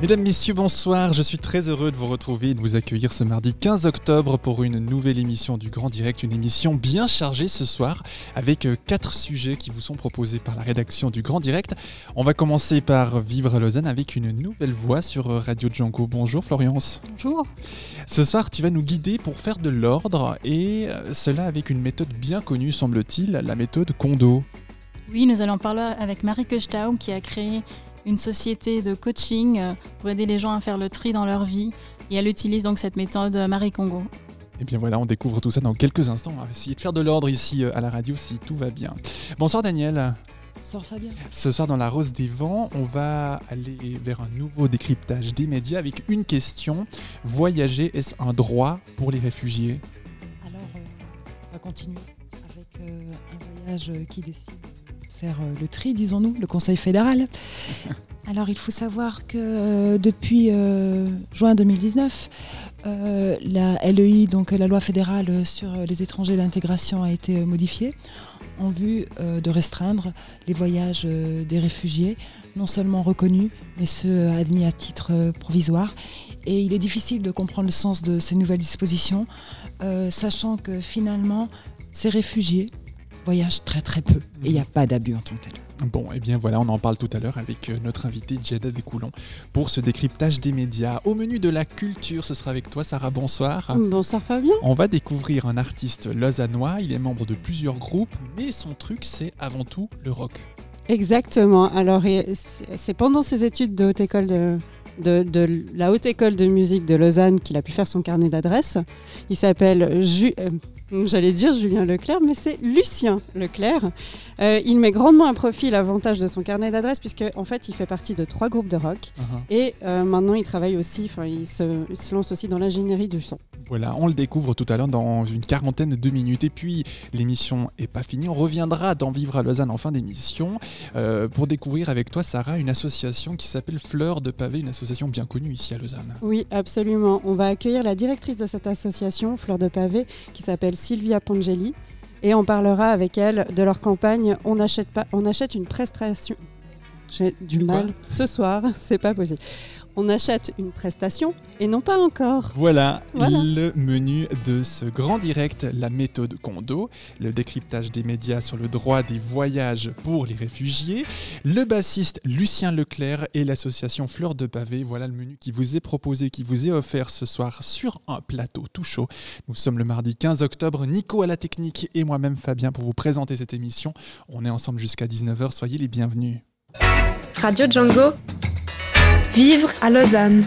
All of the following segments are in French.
Mesdames, Messieurs, bonsoir. Je suis très heureux de vous retrouver et de vous accueillir ce mardi 15 octobre pour une nouvelle émission du Grand Direct. Une émission bien chargée ce soir avec euh, quatre sujets qui vous sont proposés par la rédaction du Grand Direct. On va commencer par Vivre à Lausanne avec une nouvelle voix sur euh, Radio Django. Bonjour Florence. Bonjour. Ce soir, tu vas nous guider pour faire de l'ordre et euh, cela avec une méthode bien connue, semble-t-il, la méthode Kondo. Oui, nous allons parler avec Marie Kochtaum qui a créé une société de coaching euh, pour aider les gens à faire le tri dans leur vie. Et elle utilise donc cette méthode euh, Marie Congo. Et bien voilà, on découvre tout ça dans quelques instants. On va essayer de faire de l'ordre ici euh, à la radio si tout va bien. Bonsoir Daniel. Bonsoir Fabien. Ce soir dans la Rose des Vents, on va aller vers un nouveau décryptage des médias avec une question. Voyager, est-ce un droit pour les réfugiés? Alors, euh, on va continuer avec euh, un voyage qui décide de euh, le tri, disons-nous, le Conseil fédéral. Alors, il faut savoir que euh, depuis euh, juin 2019, euh, la LEI, donc la loi fédérale sur les étrangers et l'intégration, a été modifiée en vue de restreindre les voyages des réfugiés, non seulement reconnus, mais ceux admis à titre provisoire. Et il est difficile de comprendre le sens de ces nouvelles dispositions, sachant que finalement, ces réfugiés voyagent très très peu et il n'y a pas d'abus en tant que tel. Bon, et bien voilà, on en parle tout à l'heure avec euh, notre invité Jeda Descoulons pour ce décryptage des médias. Au menu de la culture, ce sera avec toi Sarah, bonsoir. Bonsoir Fabien. On va découvrir un artiste lausannois, il est membre de plusieurs groupes, mais son truc c'est avant tout le rock. Exactement. Alors, c'est c'est pendant ses études de haute école de, de, de la haute école de musique de Lausanne qu'il a pu faire son carnet d'adresses. Il s'appelle Ju- euh, J'allais dire Julien Leclerc, mais c'est Lucien Leclerc. Euh, il met grandement à profit l'avantage de son carnet d'adresses puisque en fait il fait partie de trois groupes de rock Uh-huh. et euh, maintenant il travaille aussi, enfin il se, il se lance aussi dans l'ingénierie du son. Voilà, on le découvre tout à l'heure dans une quarantaine de minutes. Et puis, l'émission est pas finie. On reviendra dans Vivre à Lausanne en fin d'émission euh, pour découvrir avec toi, Sarah, une association qui s'appelle Fleur de Pavé, une association bien connue ici à Lausanne. Oui, absolument. On va accueillir la directrice de cette association, Fleur de Pavé, qui s'appelle Sylvia Pongeli. Et on parlera avec elle de leur campagne On achète, pas, on achète une prestation. J'ai du mal ce soir, c'est pas possible. On achète une prestation et non pas encore. Voilà, Voilà. le menu de ce grand direct, la méthode Kondo, le décryptage des médias sur le droit des voyages pour les réfugiés, le bassiste Lucien Leclerc et l'association Fleur de Pavé. Voilà le menu qui vous est proposé, qui vous est offert ce soir sur un plateau tout chaud. Nous sommes le mardi 15 octobre, Nico à la technique et moi-même Fabien pour vous présenter cette émission. On est ensemble jusqu'à 19h, soyez les bienvenus. Radio Django, vivre à Lausanne.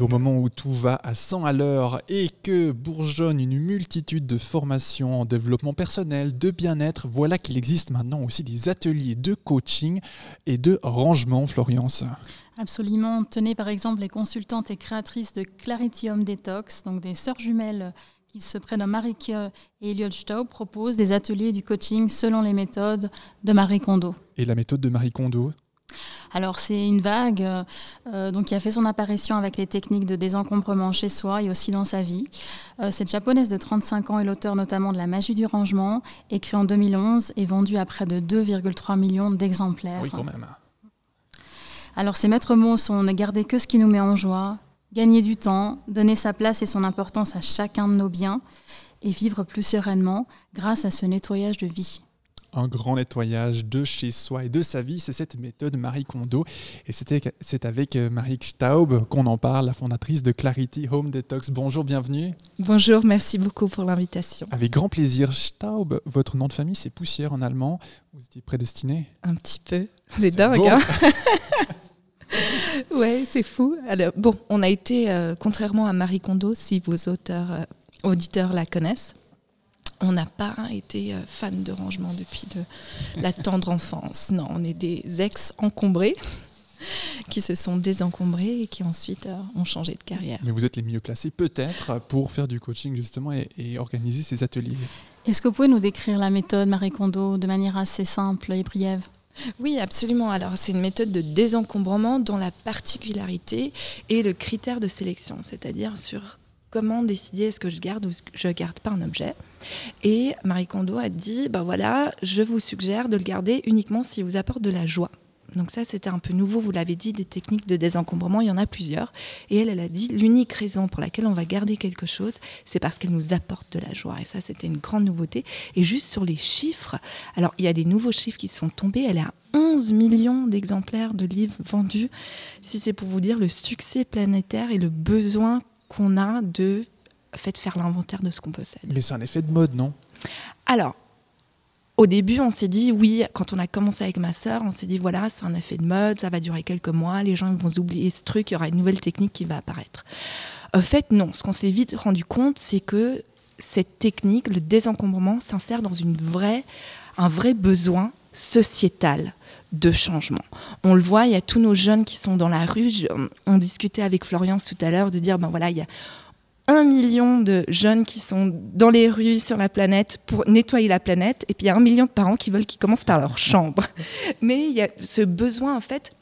Au moment où tout va à 100 à l'heure et que bourgeonne une multitude de formations en développement personnel, de bien-être, voilà qu'il existe maintenant aussi des ateliers de coaching et de rangement, Florence. Absolument. Tenez par exemple les consultantes et créatrices de Clarity Home Detox, donc des sœurs jumelles qui se prénomment Marike et Eliot Staub, proposent des ateliers du coaching selon les méthodes de Marie Kondo. Et la méthode de Marie Kondo. Alors c'est une vague euh, donc qui a fait son apparition avec les techniques de désencombrement chez soi et aussi dans sa vie. Euh, cette japonaise de 35 ans est l'auteur notamment de La magie du rangement, écrit en 2011 et vendu à près de 2,3 millions d'exemplaires. Oui, quand même. Alors ses maîtres mots sont ne garder que ce qui nous met en joie, gagner du temps, donner sa place et son importance à chacun de nos biens et vivre plus sereinement grâce à ce nettoyage de vie. Un grand nettoyage de chez soi et de sa vie, c'est cette méthode Marie Kondo. Et c'était- c'est avec euh, Marie Staub qu'on en parle, la fondatrice de Clarity Home Detox. Bonjour, bienvenue. Bonjour, merci beaucoup pour l'invitation. Avec grand plaisir. Staub, votre nom de famille, c'est poussière en allemand. Vous étiez prédestiné Un petit peu. C'est dingue, hein Ouais, c'est fou. Alors, bon, on a été, euh, contrairement à Marie Kondo, si vos auteurs, euh, auditeurs la connaissent, on n'a pas été euh, fans de rangement depuis de la tendre enfance. Non, on est des ex encombrés. qui se sont désencombrés et qui ensuite euh, ont changé de carrière. Mais vous êtes les mieux placés peut-être pour faire du coaching justement et, et organiser ces ateliers. Est-ce que vous pouvez nous décrire la méthode Marie Kondo de manière assez simple et briève Oui, absolument. Alors, c'est une méthode de désencombrement dont la particularité est le critère de sélection, c'est-à-dire sur comment décider est-ce que je garde ou je garde pas un objet. Et Marie Kondo a dit, bah voilà, je vous suggère de le garder uniquement s'il vous apporte de la joie. Donc ça, c'était un peu nouveau, vous l'avez dit, des techniques de désencombrement, il y en a plusieurs. Et elle, elle a dit, l'unique raison pour laquelle on va garder quelque chose, c'est parce qu'elle nous apporte de la joie. Et ça, c'était une grande nouveauté. Et juste sur les chiffres, alors il y a des nouveaux chiffres qui sont tombés, elle est à 11 millions d'exemplaires de livres vendus. Si c'est pour vous dire le succès planétaire et le besoin qu'on a de fait, faire l'inventaire de ce qu'on possède. Mais c'est un effet de mode, non? Alors, au début, on s'est dit, oui, quand on a commencé avec ma sœur, on s'est dit, voilà, c'est un effet de mode, ça va durer quelques mois, les gens vont oublier ce truc, il y aura une nouvelle technique qui va apparaître. En fait, non. Ce qu'on s'est vite rendu compte, c'est que cette technique, le désencombrement, s'insère dans une vraie, un vrai besoin sociétal de changement. On le voit, il y a tous nos jeunes qui sont dans la rue. On discutait avec Florian tout à l'heure de dire, ben voilà, il y a un million de jeunes qui sont dans les rues sur la planète pour nettoyer la planète, et puis il y a un million de parents qui veulent qu'ils commencent par leur chambre. Mais il y a ce besoin, en fait,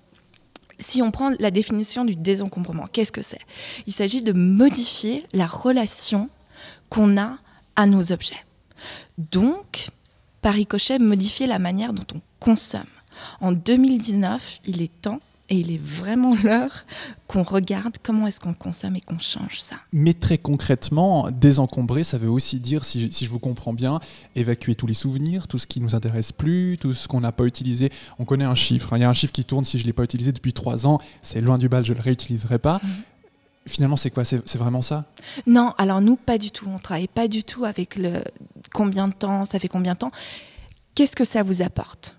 si on prend la définition du désencombrement, qu'est-ce que c'est? Il s'agit de modifier la relation qu'on a à nos objets. Donc, par ricochet, modifier la manière dont on consomme. En 2019, il est temps, et il est vraiment l'heure, qu'on regarde comment est-ce qu'on consomme et qu'on change ça. Mais très concrètement, désencombrer, ça veut aussi dire, si, si je vous comprends bien, évacuer tous les souvenirs, tout ce qui nous intéresse plus, tout ce qu'on n'a pas utilisé. On connaît un chiffre. hein. Il y a un chiffre qui tourne, si je ne l'ai pas utilisé depuis trois ans, c'est loin du bal, je ne le réutiliserai pas. Finalement, c'est quoi? C'est c'est vraiment ça? Non, alors nous, pas du tout. On travaille pas du tout avec le combien de temps, ça fait combien de temps? Qu'est-ce que ça vous apporte?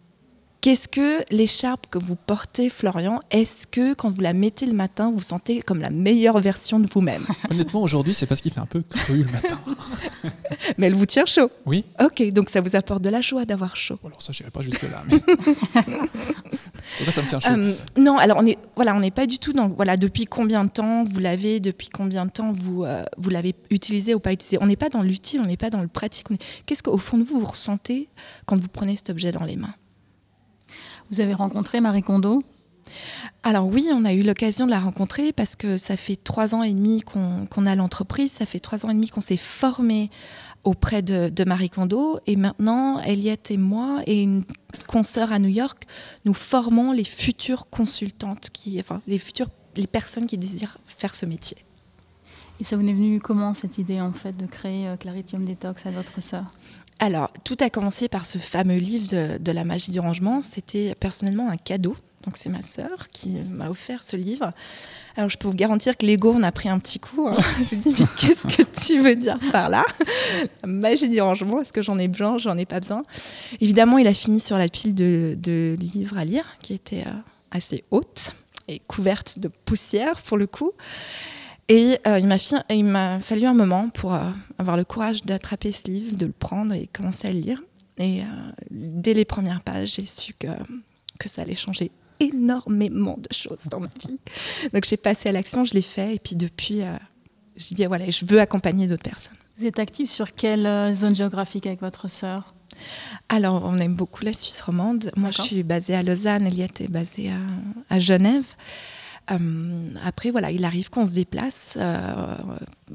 Qu'est-ce que l'écharpe que vous portez, Florian, est-ce que quand vous la mettez le matin, vous vous sentez comme la meilleure version de vous-même Honnêtement, aujourd'hui, c'est parce qu'il fait un peu cru le matin. Mais elle vous tient chaud. Oui Ok, donc ça vous apporte de la joie d'avoir chaud. Bon, Alors ça, je n'irai pas jusque-là. Mais... ça me tient chaud. Euh, non, alors on est voilà, on n'est pas du tout dans voilà depuis combien de temps vous l'avez, depuis combien de temps vous euh, vous l'avez utilisé ou pas utilisé. On n'est pas dans l'utile, on n'est pas dans le pratique. Qu'est-ce qu'au fond de vous vous ressentez quand vous prenez cet objet dans les mains? Vous avez rencontré Marie Kondo? Alors oui, on a eu l'occasion de la rencontrer parce que ça fait trois ans et demi qu'on a l'entreprise, ça fait trois ans et demi qu'on s'est formé auprès de, de Marie Kondo et maintenant Eliette et moi et une consoeur à New York, nous formons les futures consultantes qui, enfin les futures les personnes qui désirent faire ce métier. Et ça vous est venu comment cette idée en fait de créer euh, Claritium Detox à votre sœur? Alors, tout a commencé par ce fameux livre de, la magie du rangement. C'était personnellement un cadeau. Donc, c'est ma sœur qui m'a offert ce livre. Alors, je peux vous garantir que l'ego, on a pris un petit coup. hein. je me dis, mais qu'est-ce que tu veux dire par là? La magie du rangement, est-ce que j'en ai besoin? J'en ai pas besoin. Évidemment, il a fini sur la pile de, de livres à lire, qui était euh, assez haute et couverte de poussière pour le coup. Et euh, il m'a fi- il m'a fallu un moment pour euh, avoir le courage d'attraper ce livre, de le prendre et commencer à le lire. Et euh, dès les premières pages, j'ai su que, que ça allait changer énormément de choses dans ma vie. Donc j'ai passé à l'action, je l'ai fait. Et puis depuis, j'ai dit, voilà, je veux accompagner d'autres personnes. Vous êtes active sur quelle zone géographique avec votre sœur? Alors, on aime beaucoup la Suisse romande. Moi, je suis basée à Lausanne, Eliette est basée à, à Genève. Euh, après, voilà, il arrive qu'on se déplace. euh,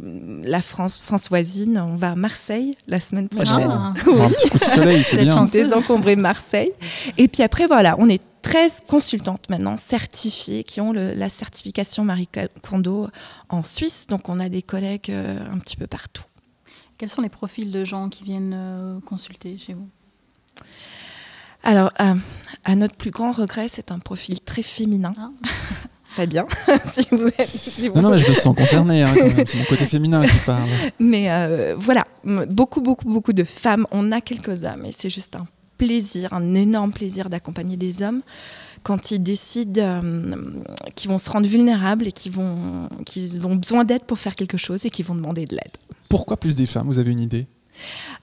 la France, France voisine, on va à Marseille la semaine prochaine. Ah, Pour un petit coup de soleil, c'est bien. chance. Désencombrer Marseille. Et puis après, voilà, on est 13 consultantes maintenant certifiées qui ont le- la certification Marie Kondo en Suisse. Donc, on a des collègues euh, un petit peu partout. Quels sont les profils de gens qui viennent euh, consulter chez vous? Alors, euh, à notre plus grand regret, c'est un profil très féminin. Ah. Fabien, si vous êtes. si vous- Non, non, mais je me sens concerné. hein. C'est mon côté féminin qui parle. Mais euh, voilà, beaucoup, beaucoup, beaucoup de femmes. On a quelques hommes et c'est juste un plaisir, un énorme plaisir d'accompagner des hommes quand ils décident euh, qu'ils vont se rendre vulnérables et qu'ils vont, qu'ils ont besoin d'aide pour faire quelque chose et qu'ils vont demander de l'aide. Pourquoi plus des femmes? Vous avez une idée?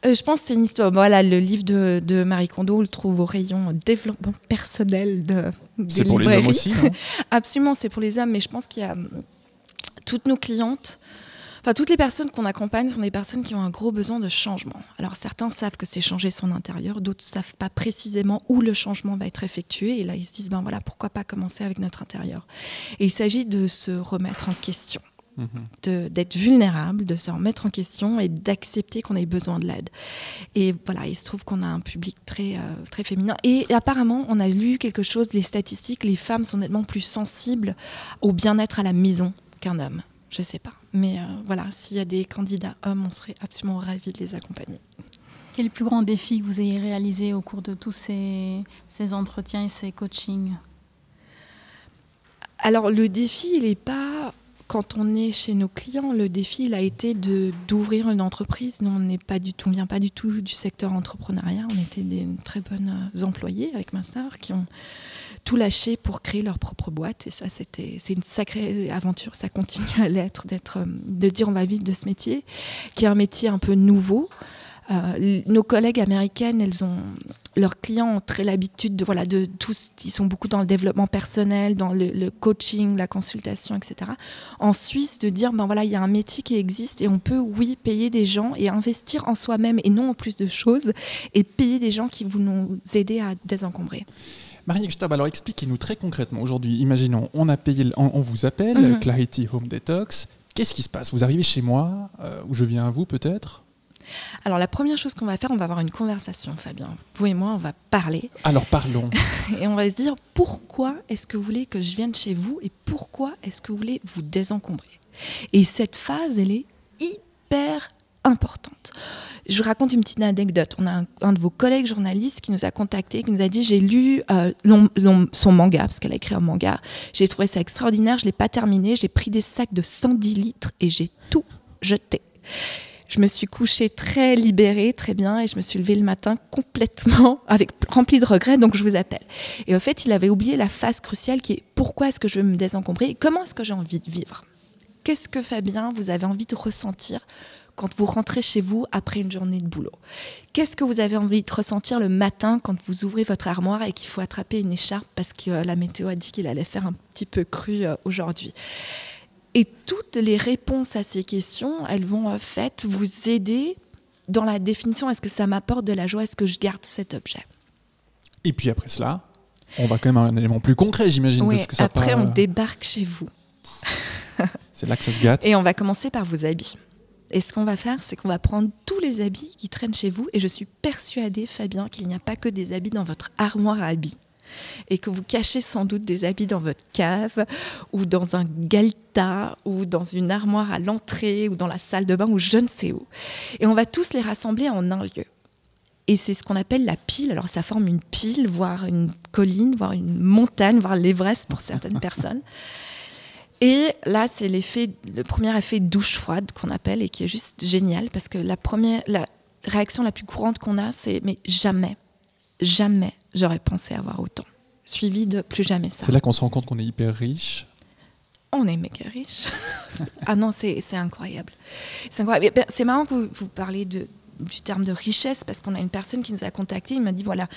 Euh, je pense que c'est une histoire. Voilà, le livre de, de Marie Kondo, on le trouve au rayon développement personnel de. C'est pour les hommes aussi, Absolument, c'est pour les hommes, mais je pense qu'il y a hum, toutes nos clientes. Enfin, toutes les personnes qu'on accompagne sont des personnes qui ont un gros besoin de changement. Alors, certains savent que c'est changer son intérieur, d'autres savent pas précisément où le changement va être effectué. Et là, ils se disent, ben voilà, pourquoi pas commencer avec notre intérieur Et il s'agit de se remettre en question D'être vulnérable, de se remettre en question et d'accepter qu'on ait besoin de l'aide. Et voilà, il se trouve qu'on a un public très, euh, très féminin. Et apparemment, on a lu quelque chose, les statistiques, les femmes sont nettement plus sensibles au bien-être à la maison qu'un homme. Je sais pas. Mais euh, voilà, s'il y a des candidats hommes, on serait absolument ravis de les accompagner. Quel est le plus grand défi que vous ayez réalisé au cours de tous ces, ces entretiens et ces coachings? Alors le défi, il n'est pas quand on est chez nos clients. Le défi, il a été de d'ouvrir une entreprise. Nous, on n'est pas du tout, on vient pas du tout du secteur entrepreneuriat. On était des très bonnes euh, employés avec ma qui ont tout lâché pour créer leur propre boîte. Et ça, c'était, c'est une sacrée aventure. Ça continue à l'être, d'être, euh, de dire on va vite de ce métier, qui est un métier un peu nouveau. Euh, nos collègues américaines, elles ont leurs clients ont très l'habitude de voilà de tous, ils sont beaucoup dans le développement personnel, dans le, le coaching, la consultation, etc. En Suisse, de dire ben voilà, il y a un métier qui existe et on peut oui payer des gens et investir en soi-même et non en plus de choses et payer des gens qui vont nous aider à désencombrer. Marie Stab, alors expliquez-nous très concrètement aujourd'hui. Imaginons, on, a payé, on vous appelle, Mhm. Clarity Home Detox. Qu'est-ce qui se passe? Vous arrivez chez moi, euh, ou je viens à vous peut-être? Alors la première chose qu'on va faire, on va avoir une conversation, Fabien. Vous et moi, on va parler Alors parlons. et on va se dire pourquoi est-ce que vous voulez que je vienne chez vous et pourquoi est-ce que vous voulez vous désencombrer? Et cette phase, elle est hyper importante. Je vous raconte une petite anecdote. On a un, un de vos collègues journalistes qui nous a contacté, qui nous a dit j'ai lu euh, son manga parce qu'elle a écrit un manga. J'ai trouvé ça extraordinaire. Je l'ai pas terminé. J'ai pris des sacs de 110 litres et j'ai tout jeté. Je me suis couchée très libérée, très bien, et je me suis levée le matin complètement avec rempli de regrets. Donc je vous appelle. Et au fait, il avait oublié la phase cruciale qui est pourquoi est-ce que je veux me désencombrer et comment est-ce que j'ai envie de vivre? Qu'est-ce que Fabien, vous avez envie de ressentir quand vous rentrez chez vous après une journée de boulot? Qu'est-ce que vous avez envie de ressentir le matin quand vous ouvrez votre armoire et qu'il faut attraper une écharpe parce que euh, la météo a dit qu'il allait faire un petit peu cru euh, aujourd'hui? Et toutes les réponses à ces questions, elles vont en fait vous aider dans la définition est-ce que ça m'apporte de la joie Est-ce que je garde cet objet? Et puis après cela, on va quand même à un élément plus concret, j'imagine. Oui, parce que ça après part- on débarque chez vous. C'est là que ça se gâte. Et on va commencer par vos habits. Et ce qu'on va faire, c'est qu'on va prendre tous les habits qui traînent chez vous. Et je suis persuadée, Fabien, qu'il n'y a pas que des habits dans votre armoire à habits. Et que vous cachez sans doute des habits dans votre cave, ou dans un galta, ou dans une armoire à l'entrée, ou dans la salle de bain, ou je ne sais où. Et on va tous les rassembler en un lieu. Et c'est ce qu'on appelle la pile. Alors ça forme une pile, voire une colline, voire une montagne, voire l'Everest pour certaines personnes. Et là, c'est l'effet, le premier effet douche froide qu'on appelle et qui est juste génial parce que la première, la réaction la plus courante qu'on a, c'est mais jamais, jamais j'aurais pensé avoir autant. Suivi de plus jamais ça. C'est là qu'on se rend compte qu'on est hyper riche. On est méga riche. ah non, c'est incroyable. C'est incroyable. Et ben, C'est marrant que vous, vous parlez de, du terme de richesse parce qu'on a une personne qui nous a contacté. Il m'a dit voilà,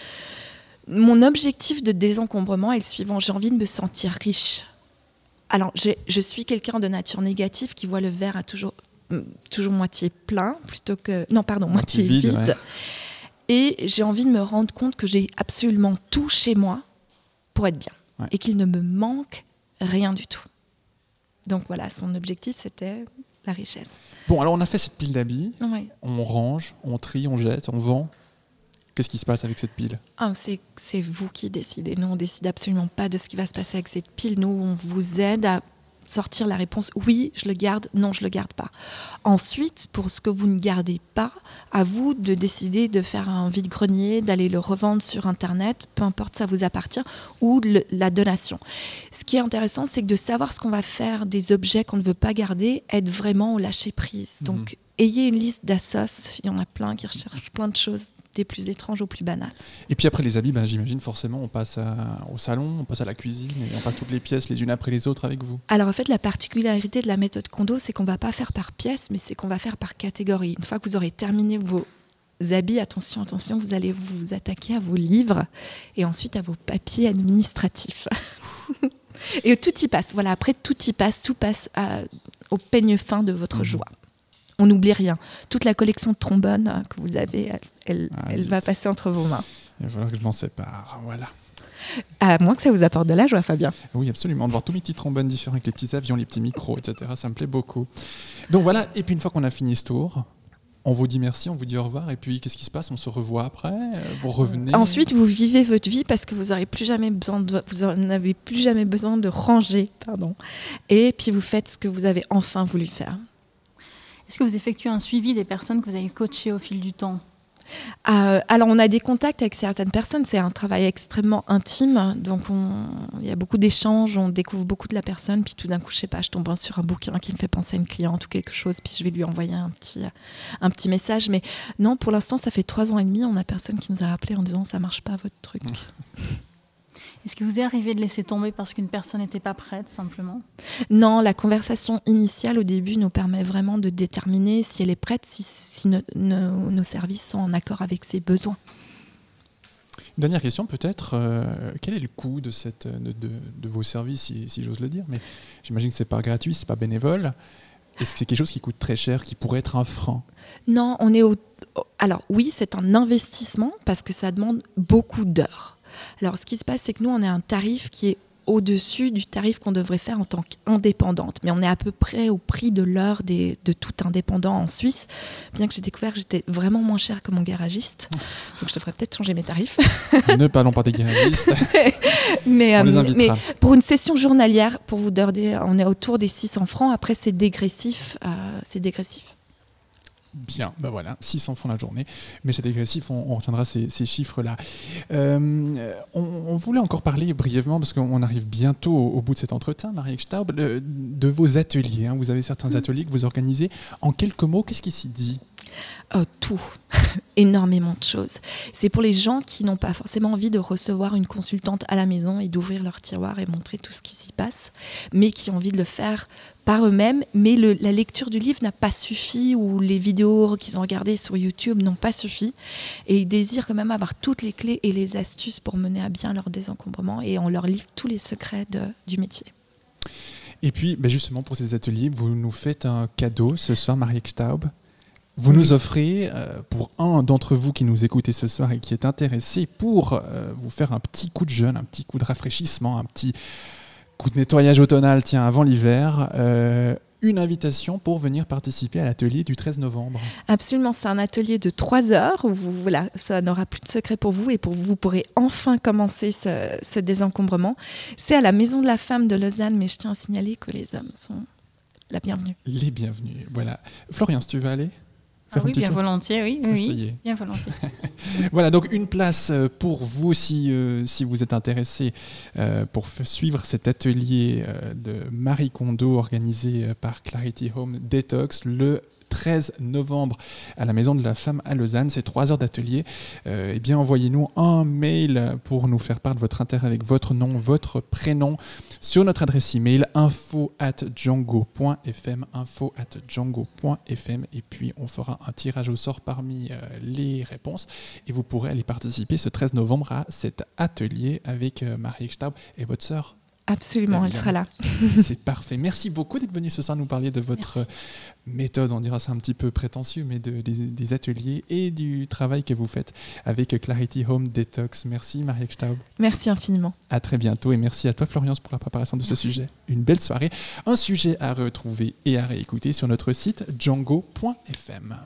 mon objectif de désencombrement est le suivant j'ai envie de me sentir riche. Alors, je suis quelqu'un de nature négative qui voit le verre à toujours, mm, toujours moitié plein plutôt que. Non, pardon, moitié, Moitié vide, vide. ouais. Et j'ai envie de me rendre compte que j'ai absolument tout chez moi pour être bien. Ouais. Et qu'il ne me manque rien du tout. Donc voilà, son objectif, c'était la richesse. Bon, alors on a fait cette pile d'habits. Ouais. On range, on trie, on jette, on vend. Qu'est-ce qui se passe avec cette pile? Ah, c'est, c'est vous qui décidez. Nous, on décide absolument pas de ce qui va se passer avec cette pile. Nous, on vous aide à sortir la réponse oui, je le garde, non, je le garde pas. Ensuite, pour ce que vous ne gardez pas, à vous de décider de faire un vide-grenier, d'aller le revendre sur Internet, peu importe, ça vous appartient, ou le- la donation. Ce qui est intéressant, c'est que de savoir ce qu'on va faire des objets qu'on ne veut pas garder aide vraiment au lâcher prise. Donc, ayez une liste d'assos, il y en a plein qui recherchent plein de choses des plus étranges aux plus banales. Et puis après les habits, bah, j'imagine forcément on passe à- au salon, on passe à la cuisine et on passe toutes les pièces les unes après les autres avec vous. Alors en fait, la particularité de la méthode Kondo, c'est qu'on va pas faire par pièce, mais c'est qu'on va faire par catégorie. Une fois que vous aurez terminé vos habits, attention, attention, vous allez vous attaquer à vos livres et ensuite à vos papiers administratifs. et tout y passe. Voilà, après tout y passe, tout passe à- au peigne fin de votre Mhm. joie. On n'oublie rien. Toute la collection de trombones euh, que vous avez, elle, Ah, elle va passer entre vos mains. Il va falloir que je m'en sépare. Voilà. À moins que ça vous apporte de la joie, Fabien. Oui, absolument. De voir tous mes petits trombones différents avec les petits avions, les petits micros, etc. Ça me plaît beaucoup. Donc voilà. Et puis une fois qu'on a fini ce tour, on vous dit merci, on vous dit au revoir. Et puis qu'est-ce qui se passe? On se revoit après? Vous revenez? Ensuite, vous vivez votre vie parce que vous aurez plus jamais besoin de, vous n'avez plus jamais besoin de ranger, pardon. Et puis vous faites ce que vous avez enfin voulu faire. Est-ce que vous effectuez un suivi des personnes que vous avez coachées au fil du temps? Euh, alors, on a des contacts avec certaines personnes. C'est un travail extrêmement intime, donc on- il y a beaucoup d'échanges, on découvre beaucoup de la personne. Puis tout d'un coup, je sais pas, je tombe sur un bouquin qui me fait penser à une cliente ou quelque chose, puis je vais lui envoyer un petit, un petit message. Mais non, pour l'instant, ça fait trois ans et demi, on a personne qui nous a appelé en disant ça marche pas votre truc. Est-ce que vous est arrivé de laisser tomber parce qu'une personne n'était pas prête, simplement? Non, la conversation initiale au début nous permet vraiment de déterminer si elle est prête, si, si no- no- nos services sont en accord avec ses besoins. Dernière question peut-être. euh, quel est le coût de, cette, de, de- de vos services, si, si j'ose le dire? Mais j'imagine que c'est pas gratuit, c'est pas bénévole. Est-ce que c'est quelque chose qui coûte très cher, qui pourrait être un frein? Non, on est au... Alors oui, c'est un investissement parce que ça demande beaucoup d'heures. Alors ce qui se passe, c'est que nous, on a un tarif qui est au-dessus du tarif qu'on devrait faire en tant qu'indépendante. Mais on est à peu près au prix de l'heure de tout indépendant en Suisse, bien que j'ai découvert que j'étais vraiment moins chère que mon garagiste. Donc je devrais peut-être changer mes tarifs. Ne parlons pas des garagistes, mais, on les euh, mais. Pour une session journalière, pour vous donner, on est autour des 600 francs. Après, c'est dégressif. euh, c'est dégressif. Bien, ben voilà, 600 francs la journée. Mais c'est dégressif, on, on retiendra ces, ces chiffres-là. Euh, on, on voulait encore parler brièvement, parce qu'on arrive bientôt au, au bout de cet entretien, Marie Staub, de, de vos ateliers. hein. Vous avez certains ateliers que vous organisez. En quelques mots, qu'est-ce qui s'y dit? Euh, tout, énormément de choses. C'est pour les gens qui n'ont pas forcément envie de recevoir une consultante à la maison et d'ouvrir leur tiroir et montrer tout ce qui s'y passe, mais qui ont envie de le faire par eux-mêmes. Mais le- la lecture du livre n'a pas suffi ou les vidéos qu'ils ont regardées sur YouTube n'ont pas suffi. Et ils désirent quand même avoir toutes les clés et les astuces pour mener à bien leur désencombrement et on leur livre tous les secrets de- du métier. Et puis, ben justement, pour ces ateliers, vous nous faites un cadeau ce soir, Marie Staub. Vous nous offrez, euh, pour un d'entre vous qui nous écoutez ce soir et qui est intéressé, pour euh, vous faire un petit coup de jeûne, un petit coup de rafraîchissement, un petit coup de nettoyage automnal, tiens, avant l'hiver, euh, une invitation pour venir participer à l'atelier du 13 novembre. Absolument, c'est un atelier de trois heures où vous, voilà, ça n'aura plus de secret pour vous et pour vous, vous pourrez enfin commencer ce, ce désencombrement. C'est à la Maison de la Femme de Lausanne, mais je tiens à signaler que les hommes sont la bienvenue. Les bienvenus, voilà. Florian, si tu veux aller? Ah un oui, petit bien tour volontiers, oui. oui, Ah. Bien volontiers. Voilà, donc une place euh, pour vous si, euh, si vous êtes intéressé euh, pour suivre cet atelier euh, de Marie Kondo organisé par Clarity Home Detox le 13 novembre à la Maison de la Femme à Lausanne. C'est trois heures d'atelier. Euh, eh bien, envoyez-nous un mail pour nous faire part de votre intérêt avec votre nom, votre prénom sur notre adresse email info at django.fm info at django.fm et puis on fera un tirage au sort parmi euh, les réponses et vous pourrez aller participer ce 13 novembre à cet atelier avec euh, Marie Staub et votre sœur. Absolument, elle sera là. C'est parfait. Merci beaucoup d'être venu ce soir nous parler de votre Merci. méthode, on dira c'est un petit peu prétentieux, mais de- des, des ateliers et du travail que vous faites avec Clarity Home Detox. Merci Marie Staub. Merci infiniment. À très bientôt et merci à toi Florence pour la préparation de ce sujet. Une belle soirée. Un sujet à retrouver et à réécouter sur notre site django.fm.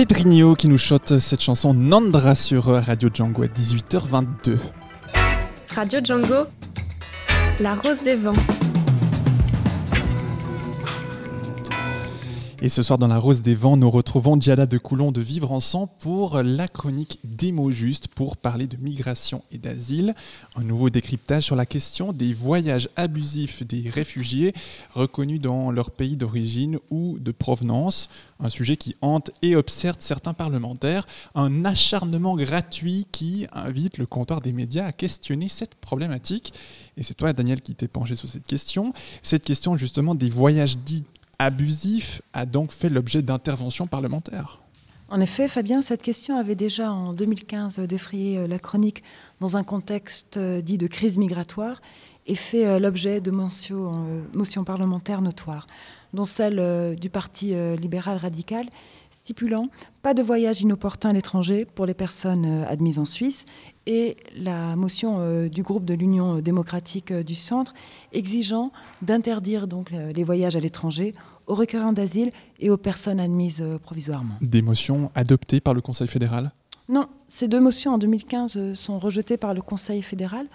Pedrinho qui nous chote cette chanson Nandra sur Radio Django à 18h22. Radio Django, la rose des vents. Et ce soir, dans la Rose des Vents, nous retrouvons Diala de Coulon de Vivre Ensemble pour la chronique des mots justes pour parler de migration et d'asile. Un nouveau décryptage sur la question des voyages abusifs des réfugiés reconnus dans leur pays d'origine ou de provenance. Un sujet qui hante et observe certains parlementaires. Un acharnement gratuit qui invite le comptoir des médias à questionner cette problématique. Et c'est toi, Daniel, qui t'es penché sur cette question. Cette question, justement, des voyages dits abusif a donc fait l'objet d'interventions parlementaires. En effet, Fabien, cette question avait déjà en 2015 défrayé euh, la chronique dans un contexte euh, dit de crise migratoire et fait euh, l'objet de motions, motions parlementaires notoires, dont celle du Parti libéral radical stipulant pas de voyage inopportun à l'étranger pour les personnes admises en Suisse et la motion du groupe de l'Union démocratique du Centre exigeant d'interdire donc les voyages à l'étranger aux requérants d'asile et aux personnes admises euh, provisoirement. Des motions adoptées par le Conseil fédéral? Non, ces deux motions en 2015 euh, sont rejetées par le Conseil fédéral,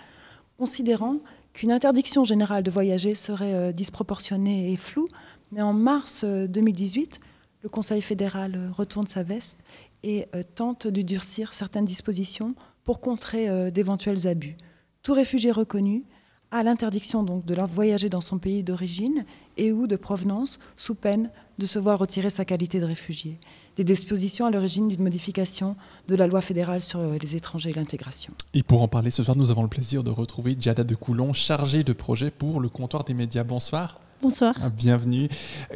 considérant qu'une interdiction générale de voyager serait euh, disproportionnée et floue. Mais en mars 2018, le Conseil fédéral retourne sa veste et tente de durcir certaines dispositions pour contrer d'éventuels abus. Tout réfugié reconnu a l'interdiction donc de leur voyager dans son pays d'origine et ou de provenance sous peine de se voir retirer sa qualité de réfugié. Des dispositions à l'origine d'une modification de la loi fédérale sur euh, les étrangers et l'intégration. Et pour en parler ce soir, nous avons le plaisir de retrouver Djada de Coulon, chargée de projet pour le comptoir des médias. Bonsoir. Bonsoir. Ah, bienvenue.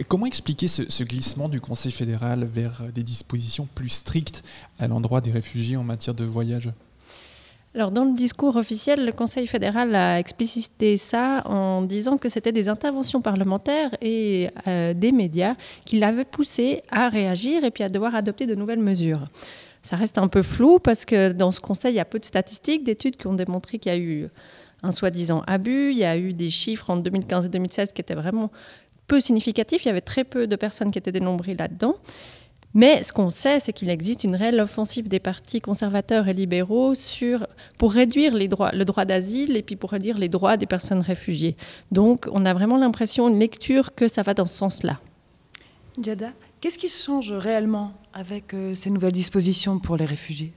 Comment expliquer ce, glissement du Conseil fédéral vers des dispositions plus strictes à l'endroit des réfugiés en matière de voyage? Alors, dans le discours officiel, le Conseil fédéral a explicité ça en disant que c'était des interventions parlementaires et euh, des médias qui l'avaient poussé à réagir et puis à devoir adopter de nouvelles mesures. Ça reste un peu flou parce que dans ce Conseil, il y a peu de statistiques, d'études qui ont démontré qu'il y a eu un soi-disant abus. Il y a eu des chiffres en 2015 et 2016 qui étaient vraiment peu significatifs. Il y avait très peu de personnes qui étaient dénombrées là-dedans. Mais ce qu'on sait, c'est qu'il existe une réelle offensive des partis conservateurs et libéraux pour réduire le droit d'asile et puis pour réduire les droits des personnes réfugiées. Donc on a vraiment l'impression, une lecture, que ça va dans ce sens-là. Djada, qu'est-ce qui change réellement avec euh, ces nouvelles dispositions pour les réfugiés?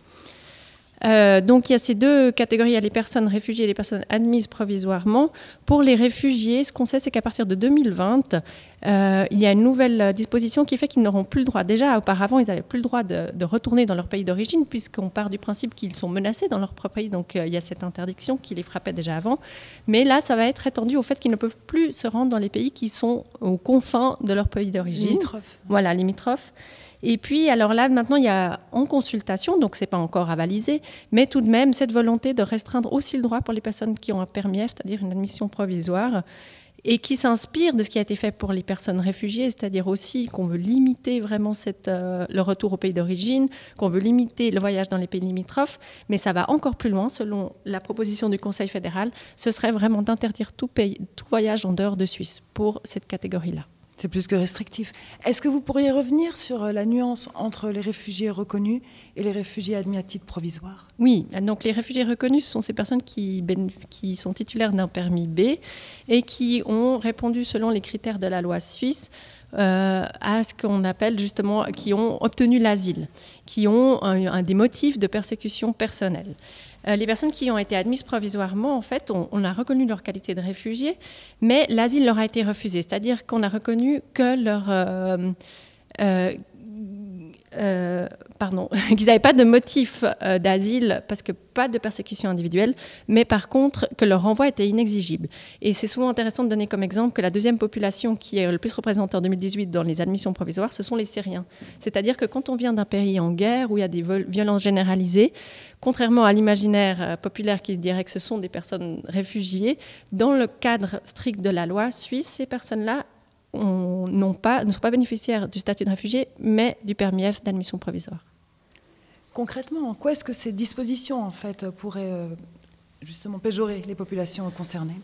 Euh, donc il y a ces deux catégories, il y a les personnes réfugiées et les personnes admises provisoirement. Pour les réfugiés, ce qu'on sait, c'est qu'à partir de 2020, euh, il y a une nouvelle disposition qui fait qu'ils n'auront plus le droit. Déjà, auparavant, ils n'avaient plus le droit de, retourner dans leur pays d'origine, puisqu'on part du principe qu'ils sont menacés dans leur propre pays. Donc euh, il y a cette interdiction qui les frappait déjà avant. Mais là, ça va être étendu au fait qu'ils ne peuvent plus se rendre dans les pays qui sont aux confins de leur pays d'origine. Limitrophes. Voilà, limitrophes. Et puis, alors là, maintenant, il y a en consultation, donc ce n'est pas encore avalisé, mais tout de même cette volonté de restreindre aussi le droit pour les personnes qui ont un permis c'est-à-dire une admission provisoire, et qui s'inspire de ce qui a été fait pour les personnes réfugiées, c'est-à-dire aussi qu'on veut limiter vraiment euh, le retour au pays d'origine, qu'on veut limiter le voyage dans les pays limitrophes, mais ça va encore plus loin, selon la proposition du Conseil fédéral, ce serait vraiment d'interdire tout, tout voyage en dehors de Suisse pour cette catégorie-là. C'est plus que restrictif. Est-ce que vous pourriez revenir sur euh, la nuance entre les réfugiés reconnus et les réfugiés admis à titre provisoire? Oui, donc les réfugiés reconnus, ce sont ces personnes qui, sont titulaires d'un permis B et qui ont répondu selon les critères de la loi suisse euh, à ce qu'on appelle justement, qui ont obtenu l'asile, qui ont des motifs de persécution personnelle. Euh, les personnes qui ont été admises provisoirement, en fait, on, a reconnu leur qualité de réfugiés, mais l'asile leur a été refusé. C'est-à-dire qu'on a reconnu que leur... Euh, euh, pardon, qu'ils n'avaient pas de motif d'asile parce que pas de persécution individuelle, mais par contre que leur renvoi était inexigible. Et c'est souvent intéressant de donner comme exemple que la deuxième population qui est le plus représentée en 2018 dans les admissions provisoires, ce sont les Syriens. C'est-à-dire que quand on vient d'un pays en guerre où il y a des violences généralisées, contrairement à l'imaginaire euh, populaire qui dirait que ce sont des personnes réfugiées, dans le cadre strict de la loi suisse, ces personnes-là ne sont pas bénéficiaires du statut de réfugié, mais du permis d'admission provisoire. Concrètement, en quoi est-ce que ces dispositions en fait, pourraient euh, justement péjorer les populations concernées?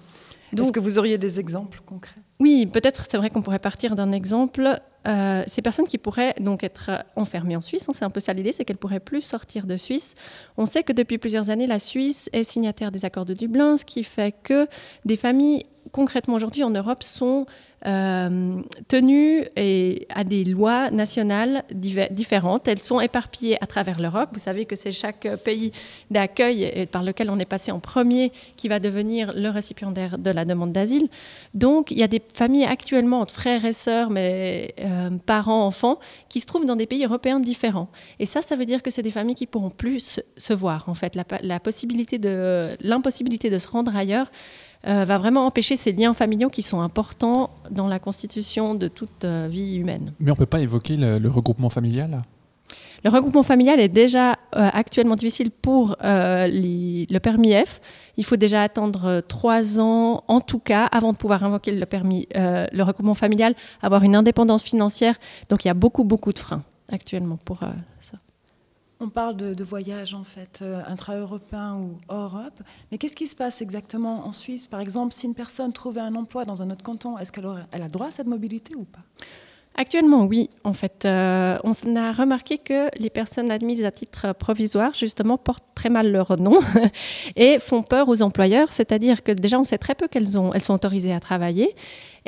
Est-ce que vous auriez des exemples concrets? Oui, peut-être c'est vrai qu'on pourrait partir d'un exemple. Euh, ces personnes qui pourraient donc être enfermées en Suisse, hein, c'est un peu ça l'idée, c'est qu'elles pourraient plus sortir de Suisse. On sait que depuis plusieurs années, la Suisse est signataire des accords de Dublin, ce qui fait que des familles concrètement aujourd'hui en Europe sont euh, tenues et à des lois nationales différentes. Elles sont éparpillées à travers l'Europe. Vous savez que c'est chaque pays d'accueil par lequel on est passé en premier qui va devenir le récipiendaire de la demande d'asile. Donc il y a des familles actuellement entre frères et sœurs, mais euh, parents, enfants, qui se trouvent dans des pays européens différents. Et ça, ça veut dire que c'est des familles qui pourront plus se voir. En fait, la, la possibilité de l'impossibilité de se rendre ailleurs euh, va vraiment empêcher ces liens familiaux qui sont importants dans la constitution de toute euh, vie humaine. Mais on ne peut pas évoquer le, regroupement familial? Le regroupement familial est déjà euh, actuellement difficile pour le permis F. Il faut déjà attendre trois ans, en tout cas, avant de pouvoir invoquer le permis, le regroupement familial, avoir une indépendance financière. Donc il y a beaucoup, beaucoup de freins actuellement pour ça. On parle de, voyages en fait euh, intra-européens ou hors Europe, mais qu'est-ce qui se passe exactement en Suisse? Par exemple, si une personne trouvait un emploi dans un autre canton, est-ce qu'elle elle a droit à cette mobilité ou pas? Actuellement, oui. En fait, euh, on a remarqué que les personnes admises à titre provisoire, justement, portent très mal leur nom et font peur aux employeurs. C'est-à-dire que déjà, on sait très peu qu'elles elles sont autorisées à travailler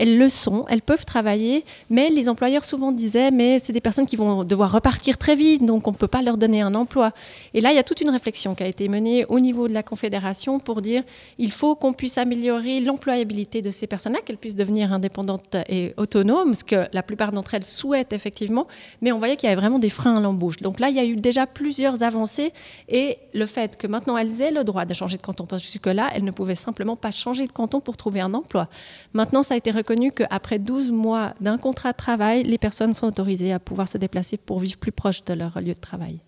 elles le sont, elles peuvent travailler, mais les employeurs souvent disaient, mais c'est des personnes qui vont devoir repartir très vite, donc on ne peut pas leur donner un emploi. Et là, il y a toute une réflexion qui a été menée au niveau de la Confédération pour dire, il faut qu'on puisse améliorer l'employabilité de ces personnes-là, qu'elles puissent devenir indépendantes et autonomes, ce que la plupart d'entre elles souhaitent effectivement, mais on voyait qu'il y avait vraiment des freins à l'embauche. Donc là, il y a eu déjà plusieurs avancées et le fait que maintenant elles aient le droit de changer de canton, parce que jusque-là, elles ne pouvaient simplement pas changer de canton pour trouver un emploi. Maintenant, ça a été reconnu reconnu qu'après 12 mois d'un contrat de travail, les personnes sont autorisées à pouvoir se déplacer pour vivre plus proche de leur lieu de travail.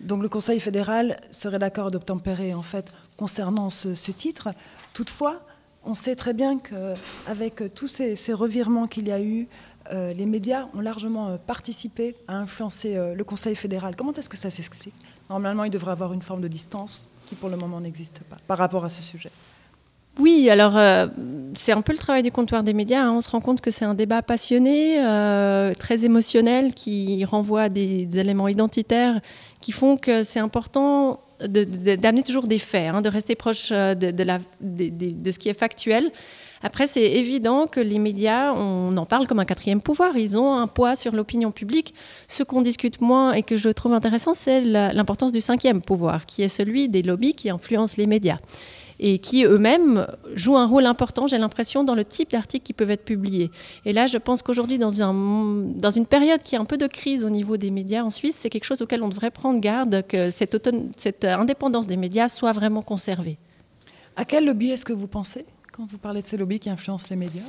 Donc le Conseil fédéral serait d'accord d'obtempérer en fait concernant ce, titre. Toutefois, on sait très bien qu'avec tous ces, revirements qu'il y a eu, euh, les médias ont largement euh, participé à influencer euh, le Conseil fédéral. Comment est-ce que ça s'explique? Normalement, il devrait avoir une forme de distance qui pour le moment n'existe pas par rapport à ce sujet. Oui, alors euh, c'est un peu le travail du comptoir des médias. Hein. On se rend compte que c'est un débat passionné, euh, très émotionnel, qui renvoie à des, éléments identitaires qui font que c'est important d'amener toujours des faits, hein, de rester proche euh, de, de, ce qui est factuel. Après, c'est évident que les médias, on en parle comme un quatrième pouvoir. Ils ont un poids sur l'opinion publique. Ce qu'on discute moins et que je trouve intéressant, c'est l'importance du cinquième pouvoir, qui est celui des lobbies qui influencent les médias et qui eux-mêmes jouent un rôle important, j'ai l'impression, dans le type d'articles qui peuvent être publiés. Et là, je pense qu'aujourd'hui, dans, un, dans une période qui est un peu de crise au niveau des médias en Suisse, c'est quelque chose auquel on devrait prendre garde, que cette indépendance des médias soit vraiment conservée. À quel lobby est-ce que vous pensez quand vous parlez de ces lobbies qui influencent les médias?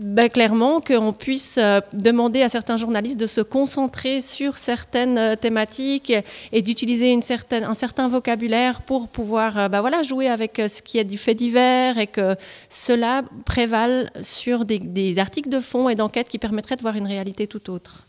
Ben, clairement qu'on puisse euh, demander à certains journalistes de se concentrer sur certaines euh, thématiques et d'utiliser un certain vocabulaire pour pouvoir ben, voilà, jouer avec ce qui est du fait divers et que cela prévale sur des articles de fond et d'enquête qui permettraient de voir une réalité tout autre.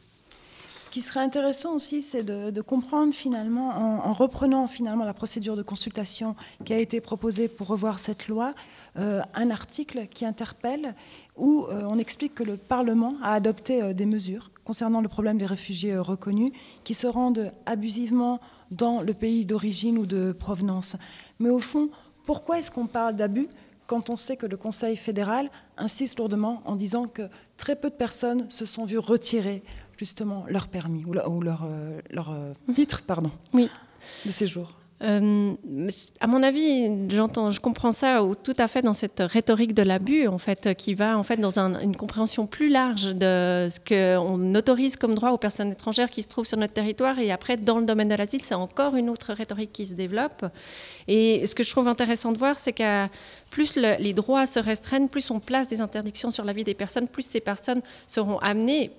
Ce qui serait intéressant aussi, c'est de, comprendre finalement, en, reprenant finalement la procédure de consultation qui a été proposée pour revoir cette loi, euh, un article qui interpelle où euh, on explique que le Parlement a adopté euh, des mesures concernant le problème des réfugiés reconnus qui se rendent abusivement dans le pays d'origine ou de provenance. Mais au fond, pourquoi est-ce qu'on parle d'abus? Quand on sait que le Conseil fédéral insiste lourdement en disant que très peu de personnes se sont vues retirer justement leur permis ou, leur, euh, leur, euh, titre pardon, oui. de séjour euh, à mon avis, j'entends, je comprends ça tout à fait dans cette rhétorique de l'abus, en fait, qui va en fait dans une compréhension plus large de ce qu'on autorise comme droit aux personnes étrangères qui se trouvent sur notre territoire. Et après, dans le domaine de l'asile, c'est encore une autre rhétorique qui se développe. Et ce que je trouve intéressant de voir, c'est qu'à plus les droits se restreignent, plus on place des interdictions sur la vie des personnes, plus ces personnes seront amenées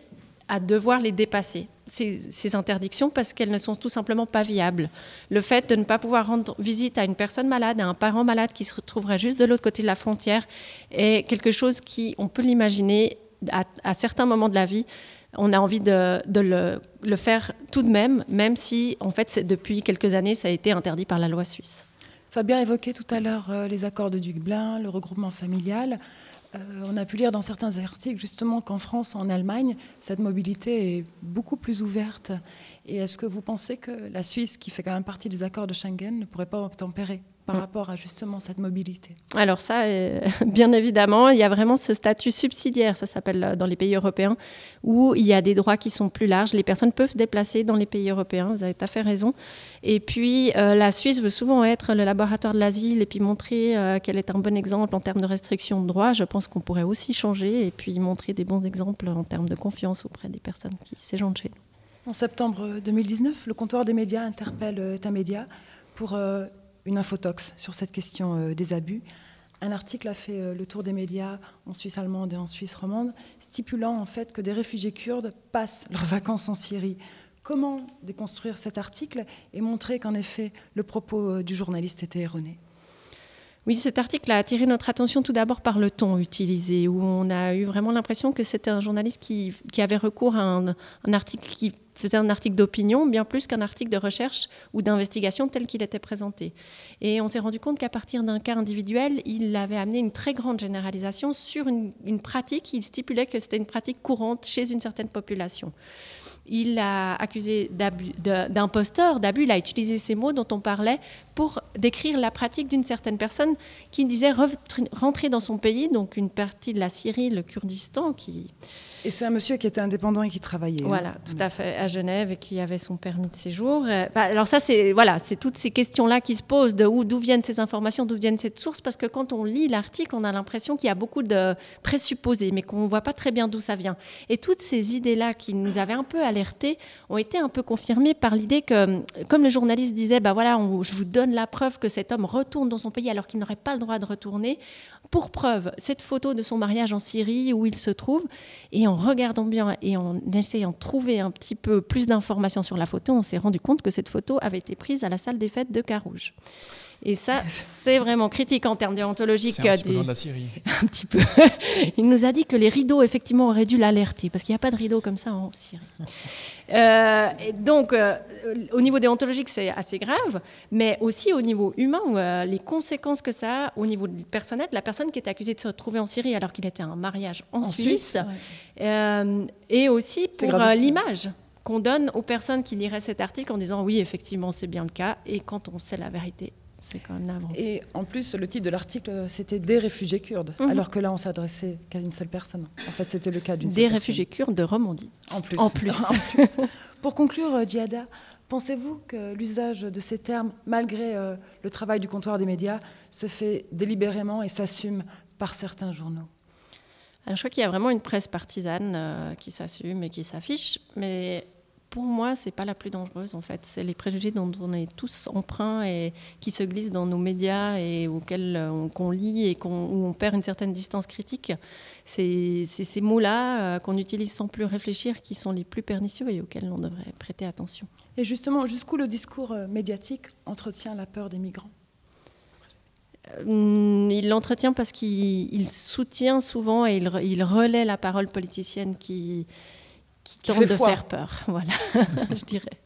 à devoir les dépasser, ces, interdictions, parce qu'elles ne sont tout simplement pas viables. Le fait de ne pas pouvoir rendre visite à une personne malade, à un parent malade qui se retrouverait juste de l'autre côté de la frontière, est quelque chose qui, on peut l'imaginer, à, certains moments de la vie, on a envie de, le, faire tout de même, même si, en fait, depuis quelques années, ça a été interdit par la loi suisse. Fabien évoquait tout à l'heure euh, les accords de Dublin, le regroupement familial. Euh, on a pu lire dans certains articles justement qu'en France, en Allemagne, cette mobilité est beaucoup plus ouverte. Et est-ce que vous pensez que la Suisse, qui fait quand même partie des accords de Schengen, ne pourrait pas obtempérer? Par rapport à justement cette mobilité Alors ça, euh, bien évidemment, il y a vraiment ce statut subsidiaire, ça s'appelle euh, dans les pays européens, où il y a des droits qui sont plus larges. Les personnes peuvent se déplacer dans les pays européens, vous avez tout à fait raison. Et puis, euh, la Suisse veut souvent être le laboratoire de l'asile et puis montrer qu'elle est un bon exemple en termes de restriction de droits. Je pense qu'on pourrait aussi changer et puis montrer des bons exemples en termes de confiance auprès des personnes qui séjournent chez nous. En septembre 2019, le comptoir des médias interpelle Tamedia pour une infotox sur cette question euh, des abus. Un article a fait euh, le tour des médias en Suisse allemande et en Suisse romande, stipulant en fait que des réfugiés kurdes passent leurs vacances en Syrie. Comment déconstruire cet article et montrer qu'en effet le propos euh, du journaliste était erroné? Oui, cet article a attiré notre attention tout d'abord par le ton utilisé, où on a eu vraiment l'impression que c'était un journaliste qui, avait recours à un, un, article qui faisait un article d'opinion bien plus qu'un article de recherche ou d'investigation tel qu'il était présenté. Et on s'est rendu compte qu'à partir d'un cas individuel, il avait amené une très grande généralisation sur une, une pratique. Il stipulait que c'était une pratique courante chez une certaine population. Il a accusé d'imposteur, d'abus, il a utilisé ces mots dont on parlait pour décrire la pratique d'une certaine personne qui disait rentrer dans son pays, donc une partie de la Syrie, le Kurdistan, qui, et c'est un monsieur qui était indépendant et qui travaillait. Hein. Voilà, tout à fait, à Genève et qui avait son permis de séjour. Euh, bah, alors ça, c'est voilà, c'est toutes ces questions-là qui se posent de où, d'où viennent ces informations, d'où viennent ces sources, parce que quand on lit l'article, on a l'impression qu'il y a beaucoup de présupposés, mais qu'on ne voit pas très bien d'où ça vient. Et toutes ces idées-là qui nous avaient un peu ont été un peu confirmées par l'idée que, comme le journaliste disait, bah voilà, je vous donne la preuve que cet homme retourne dans son pays alors qu'il n'aurait pas le droit de retourner. Pour preuve, cette photo de son mariage en Syrie où il se trouve, et en regardant bien et en essayant de trouver un petit peu plus d'informations sur la photo, on s'est rendu compte que cette photo avait été prise à la salle des fêtes de Carouge. Et ça, c'est vraiment critique en termes déontologiques. C'est un petit peu de la Syrie. un petit peu. Il nous a dit que les rideaux, effectivement, auraient dû l'alerter, parce qu'il n'y a pas de rideaux comme ça en Syrie. Euh, et donc, euh, au niveau déontologique, c'est assez grave, mais aussi au niveau humain, euh, les conséquences que ça a au niveau personnel, la personne qui est accusée de se retrouver en Syrie alors qu'il était un mariage en, Suisse, et aussi pour l'image qu'on donne aux personnes qui liraient cet article en disant oui, effectivement, c'est bien le cas, et quand on sait la vérité, c'est quand même navrant. Et en plus, le titre de l'article, c'était des réfugiés kurdes, mhm. alors que là, on s'adressait qu'à une seule personne. En fait, c'était le cas d'une Des réfugiés kurdes de Romandie. En plus. En plus. Pour conclure, euh, Djihada, pensez-vous que l'usage de ces termes, malgré euh, le travail du comptoir des médias, se fait délibérément et s'assume par certains journaux? Alors, je crois qu'il y a vraiment une presse partisane euh, qui s'assume et qui s'affiche, mais pour moi, c'est pas la plus dangereuse en fait. C'est les préjugés dont on est tous emprunts et qui se glissent dans nos médias et auxquels on, qu'on lit et qu'on, où on perd une certaine distance critique. C'est, ces mots-là euh, qu'on utilise sans plus réfléchir qui sont les plus pernicieux et auxquels on devrait prêter attention. Et justement, jusqu'où le discours euh, médiatique entretient la peur des migrants? Euh, il l'entretient parce qu'il soutient souvent et il, il relaie la parole politicienne qui, qui, tente de faire peur. Voilà, je dirais.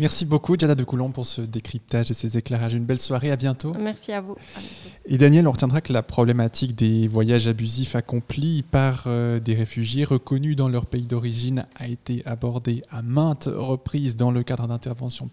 Merci beaucoup, Diana de Coulon, pour ce décryptage et ces éclairages. Une belle soirée, à bientôt. Merci à vous. et Daniel, on retiendra que la problématique des voyages abusifs accomplis par euh, des réfugiés reconnus dans leur pays d'origine a été abordée à maintes reprises dans le cadre d'interventions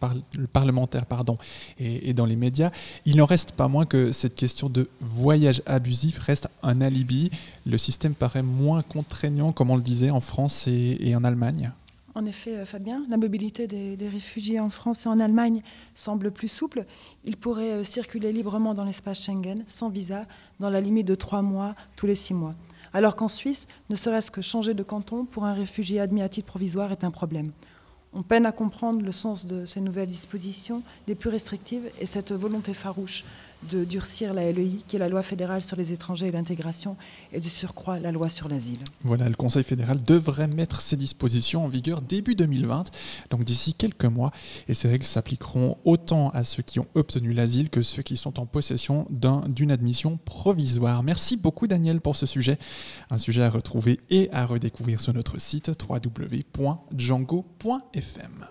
parlementaires pardon, et, et, dans les médias. Il n'en reste pas moins que cette question de voyage abusif reste un alibi. Le système paraît moins contraignant, comme on le disait, en France et, et en Allemagne. En effet, euh, Fabien, la mobilité des, réfugiés en France et en Allemagne semble plus souple. Ils pourraient euh, circuler librement dans l'espace Schengen, sans visa, dans la limite de trois mois, tous les six mois. Alors qu'en Suisse, ne serait-ce que changer de canton pour un réfugié admis à titre provisoire est un problème. On peine à comprendre le sens de ces nouvelles dispositions, des plus restrictives, et cette volonté farouche de durcir la LEI, qui est la loi fédérale sur les étrangers et l'intégration, et de surcroît la loi sur l'asile. Voilà, le Conseil fédéral devrait mettre ces dispositions en vigueur début 2020, donc d'ici quelques mois, et ces règles s'appliqueront autant à ceux qui ont obtenu l'asile que ceux qui sont en possession d'une admission provisoire. Merci beaucoup Daniel pour ce sujet, un sujet à retrouver et à redécouvrir sur notre site www.django.fm.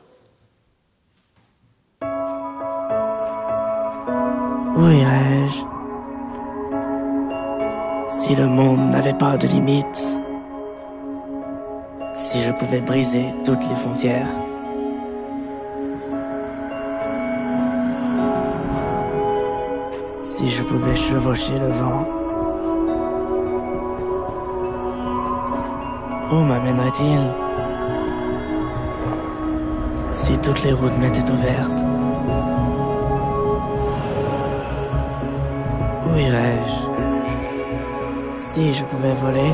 Où irais-je Si le monde n'avait pas de limites, si je pouvais briser toutes les frontières. Si je pouvais chevaucher le vent, où m'amènerait-il? Si toutes les routes m'étaient ouvertes, où irais-je? Si je pouvais voler,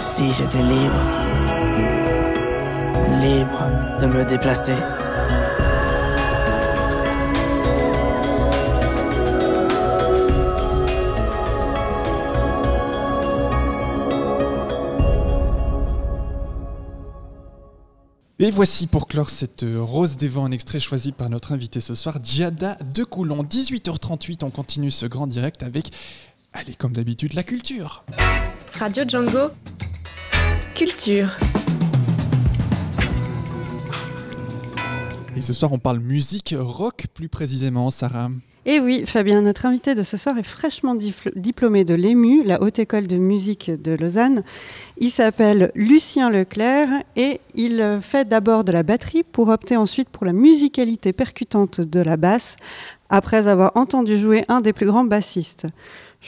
si j'étais libre, libre de me déplacer. Et voici pour clore cette euh, Rose des Vents, un extrait choisi par notre invité ce soir, Giada de Coulon. 18h38, on continue ce grand direct avec, allez, comme d'habitude, la culture. Radio Django. Culture. Et ce soir, on parle musique rock plus précisément, Sarah. Et oui, Fabien, notre invité de ce soir est fraîchement diplômé de l'EMU, la Haute École de Musique de Lausanne. Il s'appelle Lucien Leclerc et il fait d'abord de la batterie pour opter ensuite pour la musicalité percutante de la basse, après avoir entendu jouer un des plus grands bassistes.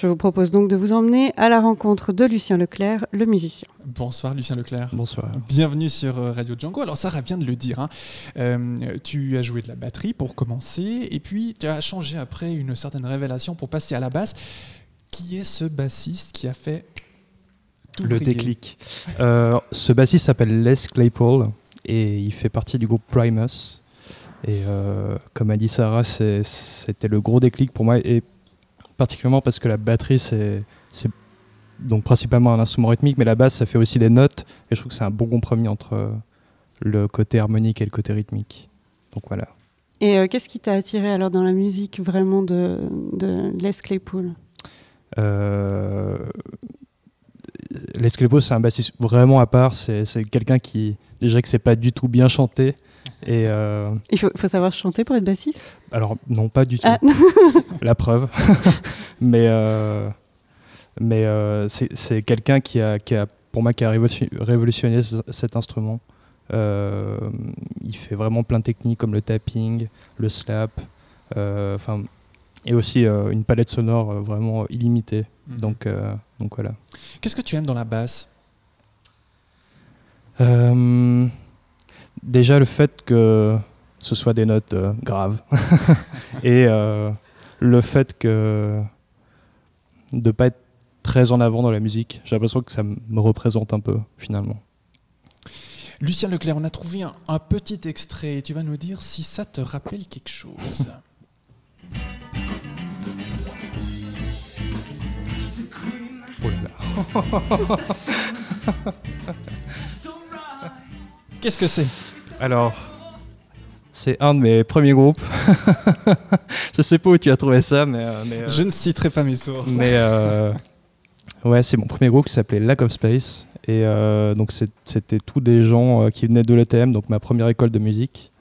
Je vous propose donc de vous emmener à la rencontre de Lucien Leclerc, le musicien. Bonsoir Lucien Leclerc. Bonsoir. Bienvenue sur euh, Radio Django. Alors Sarah vient de le dire, hein. Euh, tu as joué de la batterie pour commencer et puis tu as changé après une certaine révélation pour passer à la basse. Qui est ce bassiste qui a fait tout Le déclic. Euh, ce bassiste s'appelle Les Claypool et il fait partie du groupe Primus. Et euh, comme a dit Sarah, c'était le gros déclic pour moi et particulièrement parce que la batterie, c'est donc principalement un instrument rythmique, mais la basse, ça fait aussi des notes. Et je trouve que c'est un bon compromis entre euh, le côté harmonique et le côté rythmique. Donc voilà. Et euh, qu'est-ce qui t'a attiré alors dans la musique vraiment de, de Les Claypool? Euh, Les Claypool, c'est un bassiste vraiment à part. C'est c'est quelqu'un qui, déjà que c'est pas du tout bien chanté. Et euh, Il faut, faut savoir chanter pour être bassiste? Alors, non, pas du tout. Ah. La preuve. mais euh, mais euh, c'est quelqu'un qui a, qui a, pour moi, qui a révolution- révolutionné ce- cet instrument. Euh, il fait vraiment plein de techniques comme le tapping, le slap, euh, enfin, et aussi euh, une palette sonore vraiment illimitée. Mhm. Donc, euh, donc voilà. Qu'est-ce que tu aimes dans la basse? Euh, déjà le fait que ce soit des notes euh, graves et euh, le fait que de pas être très en avant dans la musique, j'ai l'impression que ça me représente un peu finalement. Lucien Leclerc, on a trouvé un, un petit extrait. Tu vas nous dire si ça te rappelle quelque chose. Oh là là. Qu'est-ce que c'est? Alors, c'est un de mes premiers groupes. Je sais pas où tu as trouvé ça, mais euh, mais, euh, Je ne citerai pas mes sources. Mais euh, ouais, c'est mon premier groupe qui s'appelait Lack of Space. Et euh, donc c'était tous des gens euh, qui venaient de l'ETM, donc ma première école de musique.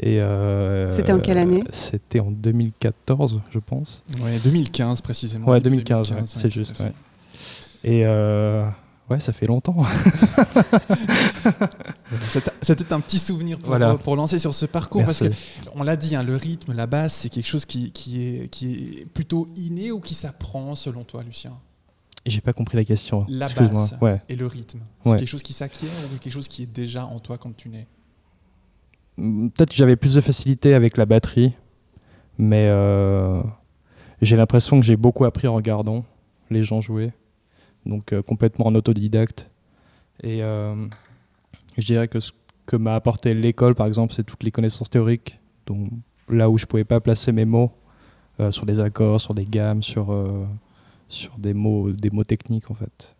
Et euh, C'était en quelle année? C'était en 2014, je pense. Ouais, 2015 précisément. Ouais, début 2015, ouais, ouais, c'est juste. ouais. Et euh, ouais, ça fait longtemps. C'était un petit souvenir pour, Voilà. pour lancer sur ce parcours Merci. parce que on l'a dit, hein, le rythme, la basse, c'est quelque chose qui, qui, est, qui est plutôt inné ou qui s'apprend selon toi, Lucien? J'ai pas compris la question. La basse Ouais. et le rythme, c'est Ouais. quelque chose qui s'acquiert ou quelque chose qui est déjà en toi quand tu nais? Mm, Peut-être que j'avais plus de facilité avec la batterie, mais euh, j'ai l'impression que j'ai beaucoup appris en regardant les gens jouer, donc euh, complètement en autodidacte. Et euh, je dirais que ce que m'a apporté l'école, par exemple, c'est toutes les connaissances théoriques, donc là où je pouvais pas placer mes mots euh, sur des accords, sur des gammes, sur euh, sur des mots, des mots techniques en fait.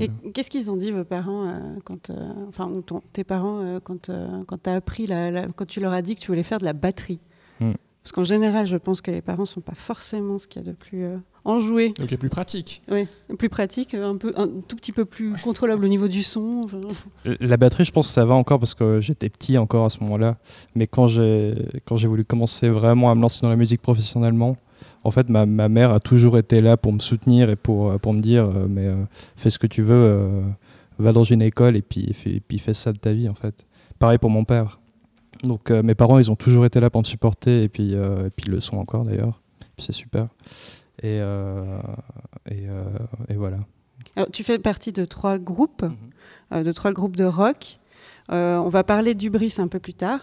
Et qu'est-ce qu'ils ont dit vos parents euh, quand, enfin ton- tes parents quand quand appris la, la- quand tu leur as dit que tu voulais faire de la batterie? Hmm. Parce qu'en général, je pense que les parents sont pas forcément ce qu'il y a de plus euh, enjoué, Donc, est plus pratique. oui, plus pratique, un peu un tout petit peu plus contrôlable au niveau du son. enfin. La batterie, je pense que ça va encore parce que j'étais petit encore à ce moment-là. Mais quand j'ai quand j'ai voulu commencer vraiment à me lancer dans la musique professionnellement, en fait, ma, ma mère a toujours été là pour me soutenir et pour, euh, pour me dire euh, mais euh, fais ce que tu veux, euh, va dans une école et puis, fais, puis fais ça de ta vie en fait. Pareil pour mon père. Donc euh, mes parents, ils ont toujours été là pour me supporter et puis, euh, et puis ils le sont encore d'ailleurs. C'est super. Et, euh, et, et voilà. Alors, tu fais partie de trois groupes, euh, de trois groupes de rock. Euh, on va parler d'Ubris un peu plus tard.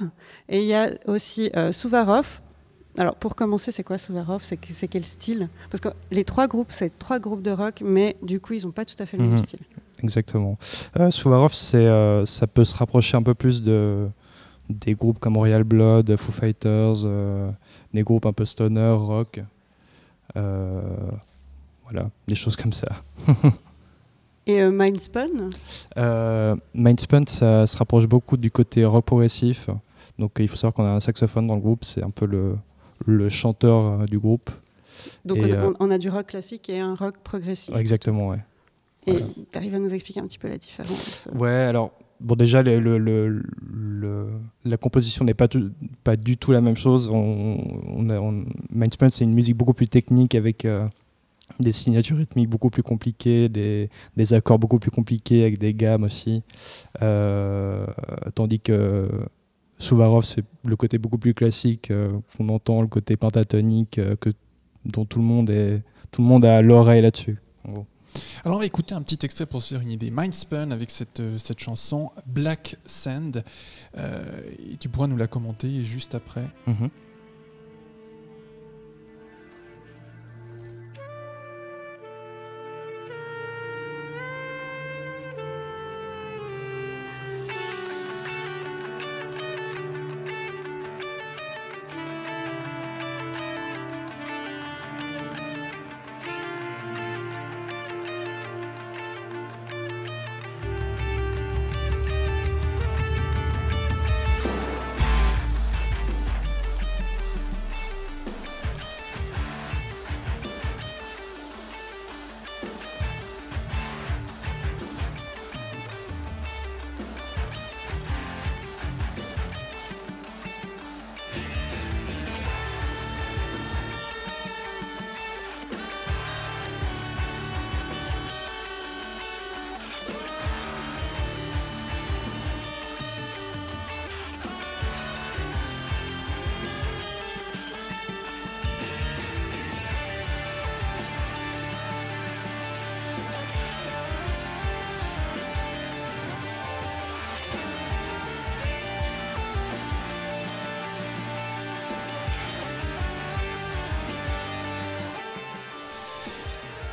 Et il y a aussi euh, Souvarov. Alors, pour commencer, c'est quoi Souvarov C'est que- c'est quel style? Parce que les trois groupes, c'est trois groupes de rock, mais du coup, ils n'ont pas tout à fait le Mhm. même style. Exactement. Euh, Souvarov, ça peut se rapprocher un peu plus de, des groupes comme Royal Blood, Foo Fighters, euh, des groupes un peu stoner, rock. Euh, voilà, des choses comme ça. Et euh, Mindspun? Euh, Mindspun, ça se rapproche beaucoup du côté rock progressif. Donc il faut savoir qu'on a un saxophone dans le groupe, c'est un peu le, le chanteur euh, du groupe. Donc, on, on a du rock classique et un rock progressif. Exactement, ouais. Et tu arrives à nous expliquer un petit peu la différence? Ouais, alors, bon, déjà, la composition n'est pas, du tout la même chose. On, c'est une musique beaucoup plus technique avec euh, des signatures rythmiques beaucoup plus compliquées, des, accords beaucoup plus compliqués avec des gammes aussi. Euh, tandis que Souvarov, c'est le côté beaucoup plus classique euh, qu'on entend, le côté pentatonique que, dont tout le monde a l'oreille là-dessus. Alors on va écouter un petit extrait pour se faire une idée. Mindspun avec cette, euh, cette chanson Black Sand. Euh, et tu pourras nous la commenter juste après. Mhm.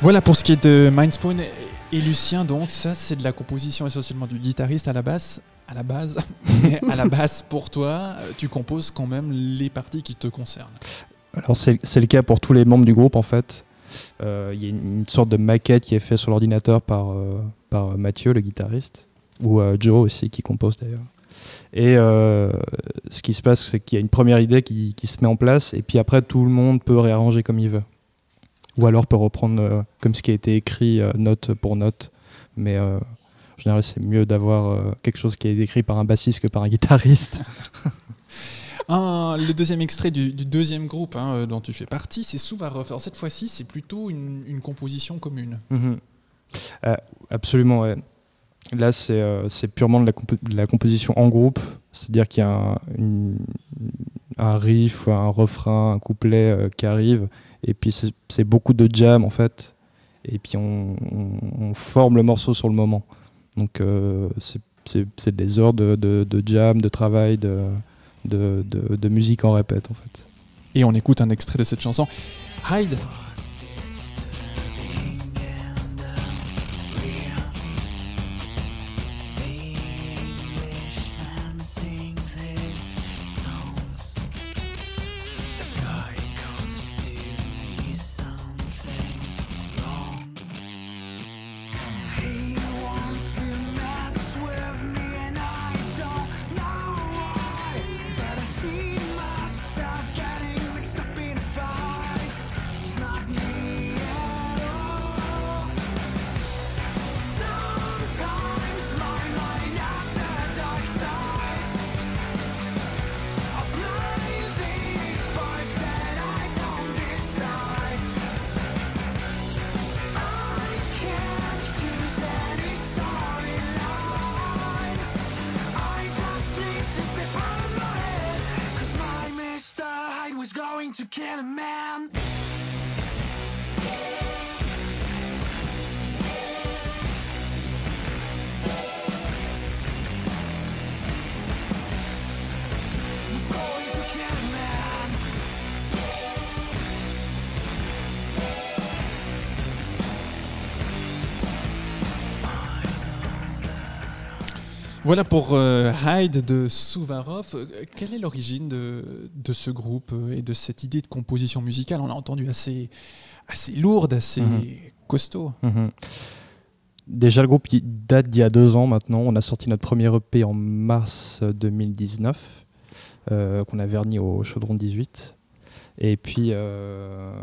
Voilà pour ce qui est de Mindspun et- Lucien. Donc ça, c'est de la composition essentiellement du guitariste à la basse. À la base, mais à la base pour toi, euh, tu composes quand même les parties qui te concernent. Alors c'est le cas pour tous les membres du groupe en fait. Euh, Il y a une, sorte de maquette qui est faite sur l'ordinateur par, euh, par Mathieu, le guitariste, ou Joe aussi qui compose d'ailleurs. Et ce qui se passe, c'est qu'il y a une première idée qui, qui se met en place, et puis après tout le monde peut réarranger comme il veut. Ou alors peut reprendre euh, comme ce qui a été écrit euh, note pour note. Mais euh, en général, c'est mieux d'avoir quelque chose qui est écrit par un bassiste que par un guitariste. Un- le deuxième extrait du, du deuxième groupe hein, dont tu fais partie, c'est Souvarov. Alors cette fois-ci, c'est plutôt une, une composition commune. Mhm. Euh, absolument, ouais. Là, c'est euh, purement de la, compo- de la composition en groupe, c'est-à-dire qu'il y a un, une- un riff, un refrain, un couplet euh, qui arrive, et puis c'est beaucoup de jam en fait, et puis on, forme le morceau sur le moment. Donc euh, c'est- des heures de, jam, de travail, de, de, musique en répète en fait. Et on écoute un extrait de cette chanson. Hide. Voilà pour euh, Hyde de Souvarov. Euh, Quelle est l'origine de, de ce groupe euh, et de cette idée de composition musicale? On l'a entendu assez, assez lourde, assez Mhm. costaud. Mhm. Déjà, le groupe date d'il y a deux ans maintenant. On a sorti notre premier EP en mars 2019, euh, qu'on a verni au Chaudron 18. Et puis, euh,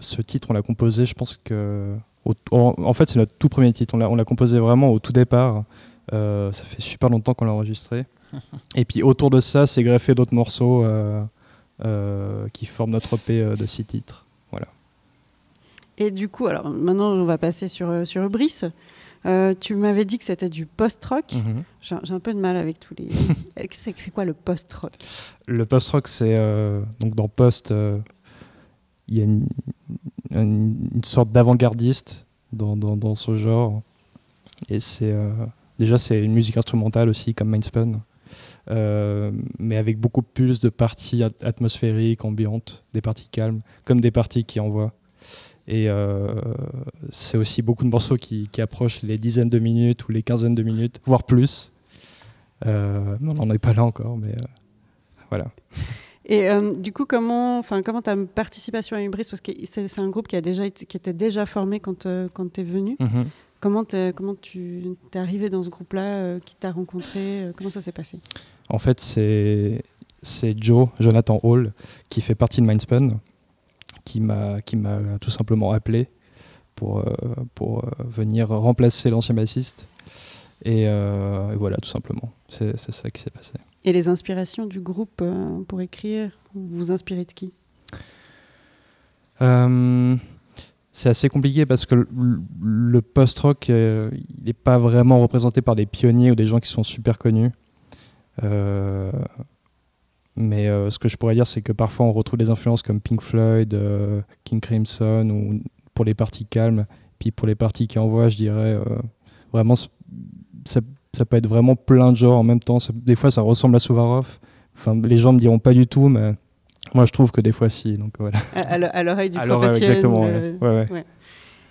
ce titre, on l'a composé, je pense que. au- en, en fait, c'est notre tout premier titre. On l'a composé vraiment au tout départ. Euh, ça fait super longtemps qu'on l'a enregistré. Et puis, autour de ça, c'est greffé d'autres morceaux euh, euh, qui forment notre EP euh, de six titres. Voilà. Et du coup, alors maintenant, on va passer sur, sur Brice. Euh, tu m'avais dit que c'était du post-rock. Mhm. J'ai j'ai un peu de mal avec tous les. c'est quoi le post-rock? Le post-rock, c'est euh, donc dans post, euh, il y a une, une- une sorte d'avant-gardiste dans, dans, dans ce genre. Et c'est euh, déjà c'est une musique instrumentale aussi comme Mindspun, euh, mais avec beaucoup plus de parties at- atmosphériques, ambiantes, des parties calmes, comme des parties qui envoient. Et euh, c'est aussi beaucoup de morceaux qui, qui approchent les dizaines de minutes ou les quinzaines de minutes, voire plus. Euh, on n'en est pas là encore, mais voilà. Et euh, du coup, comment, enfin, comment ta participation à Ubris, parce que c'est un groupe qui a déjà été- qui était déjà formé quand euh, quand t'es venu. Mhm. Comment tu t'es arrivé dans ce groupe-là, euh, qui t'a rencontré, euh, comment ça s'est passé? En fait, c'est Joe, Jonathan Hall, qui fait partie de Mindspun, qui m'a tout simplement appelé pour euh, pour venir remplacer l'ancien bassiste. Et, euh, et voilà, tout simplement. C'est c'est ça qui s'est passé. Et les inspirations du groupe euh, pour écrire, vous vous inspirez de qui? Euh, c'est assez compliqué parce que le, post-rock, euh, il n'est pas vraiment représenté par des pionniers ou des gens qui sont super connus. Euh, mais euh, ce que je pourrais dire, c'est que parfois on retrouve des influences comme Pink Floyd, King Crimson, ou pour les parties calmes. Puis pour les parties qui envoient, je dirais vraiment, ça peut être vraiment plein de genres en même temps. Ça- des fois, ça ressemble à Souvarov. Enfin, les gens me diront pas du tout, mais moi je trouve que des fois si. Donc voilà. À, à l'o- à l'oreille du À professionnel. exactement, euh, ouais. Ouais, ouais.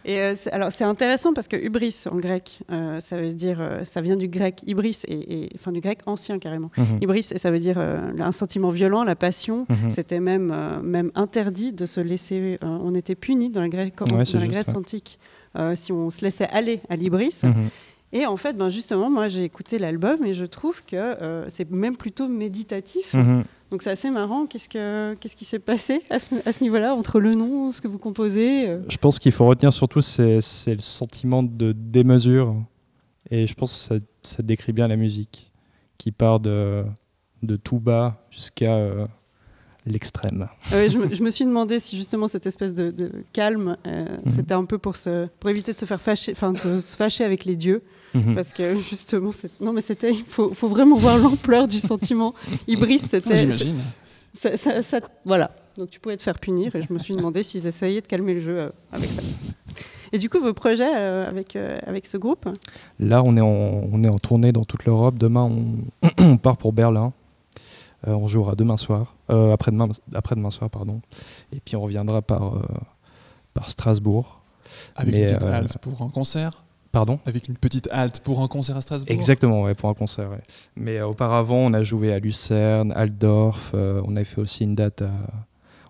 Et euh, c'est- alors c'est intéressant parce que hubris en grec, euh, ça veut dire, euh, ça vient du grec hybris et, et- enfin du grec ancien carrément. Mhm. Hybris et ça veut dire euh, un sentiment violent, la passion. Mhm. C'était même euh, même interdit de se laisser. euh, on était puni dans la, Grèce- dans la Grèce antique euh, si on se laissait aller à l'hybris. Mhm. Et en fait, ben justement, moi j'ai écouté l'album et je trouve que euh, c'est même plutôt méditatif. Mhm. Donc c'est assez marrant. Qu'est-ce, que, qu'est-ce qui s'est passé à ce, à ce niveau-là entre le nom, ce que vous composez euh Je pense qu'il faut retenir surtout c'est, c'est le sentiment de démesure et je pense que ça, ça décrit bien la musique qui part de, de tout bas jusqu'à euh, l'extrême. Ah je, me, je me suis demandé si justement cette espèce de, de calme, euh, Mhm. c'était un peu pour, se, pour éviter de se faire fâcher, enfin de se fâcher avec les dieux, Mhm. parce que justement, non mais c'était, il faut, faut vraiment voir l'ampleur du sentiment. Ibris, c'était, J'imagine. ça- ça- ça- voilà. Donc tu pouvais te faire punir, et je me suis demandé s'ils essayaient de calmer le jeu euh, avec ça. Et du coup, vos projets euh, avec, euh, avec ce groupe Là, on est, en, on est en tournée dans toute l'Europe. Demain, on, on part pour Berlin. Euh, on jouera demain soir, euh, après-demain, après-demain soir, pardon. Et puis on reviendra par, euh, par Strasbourg. Avec Mais, une petite euh, halte pour un concert Pardon Avec une petite halte pour un concert à Strasbourg Exactement, ouais, pour un concert. ouais. Mais euh, auparavant, on a joué à Lucerne, Altdorf. euh, on avait fait aussi une date à.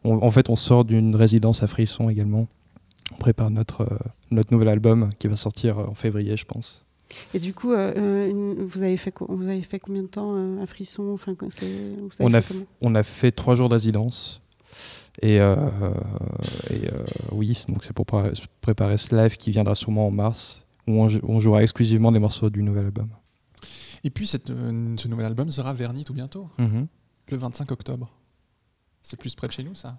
on- en fait, on sort d'une résidence à Frisson également. On prépare notre, euh, notre nouvel album qui va sortir en février, je pense. Et du coup, une- vous, avez fait, vous avez fait combien de temps euh, à Frisson? Enfin, vous avez On a, fait f- on a fait trois jours de résidence. Et, euh, et, euh, oui, donc c'est pour pré- préparer ce live qui viendra sûrement en mars, où on, jou- on jouera exclusivement des morceaux du nouvel album. Et puis cette, euh, ce nouvel album sera verni tout bientôt, Mhm. le 25 octobre. C'est plus près de chez nous, ça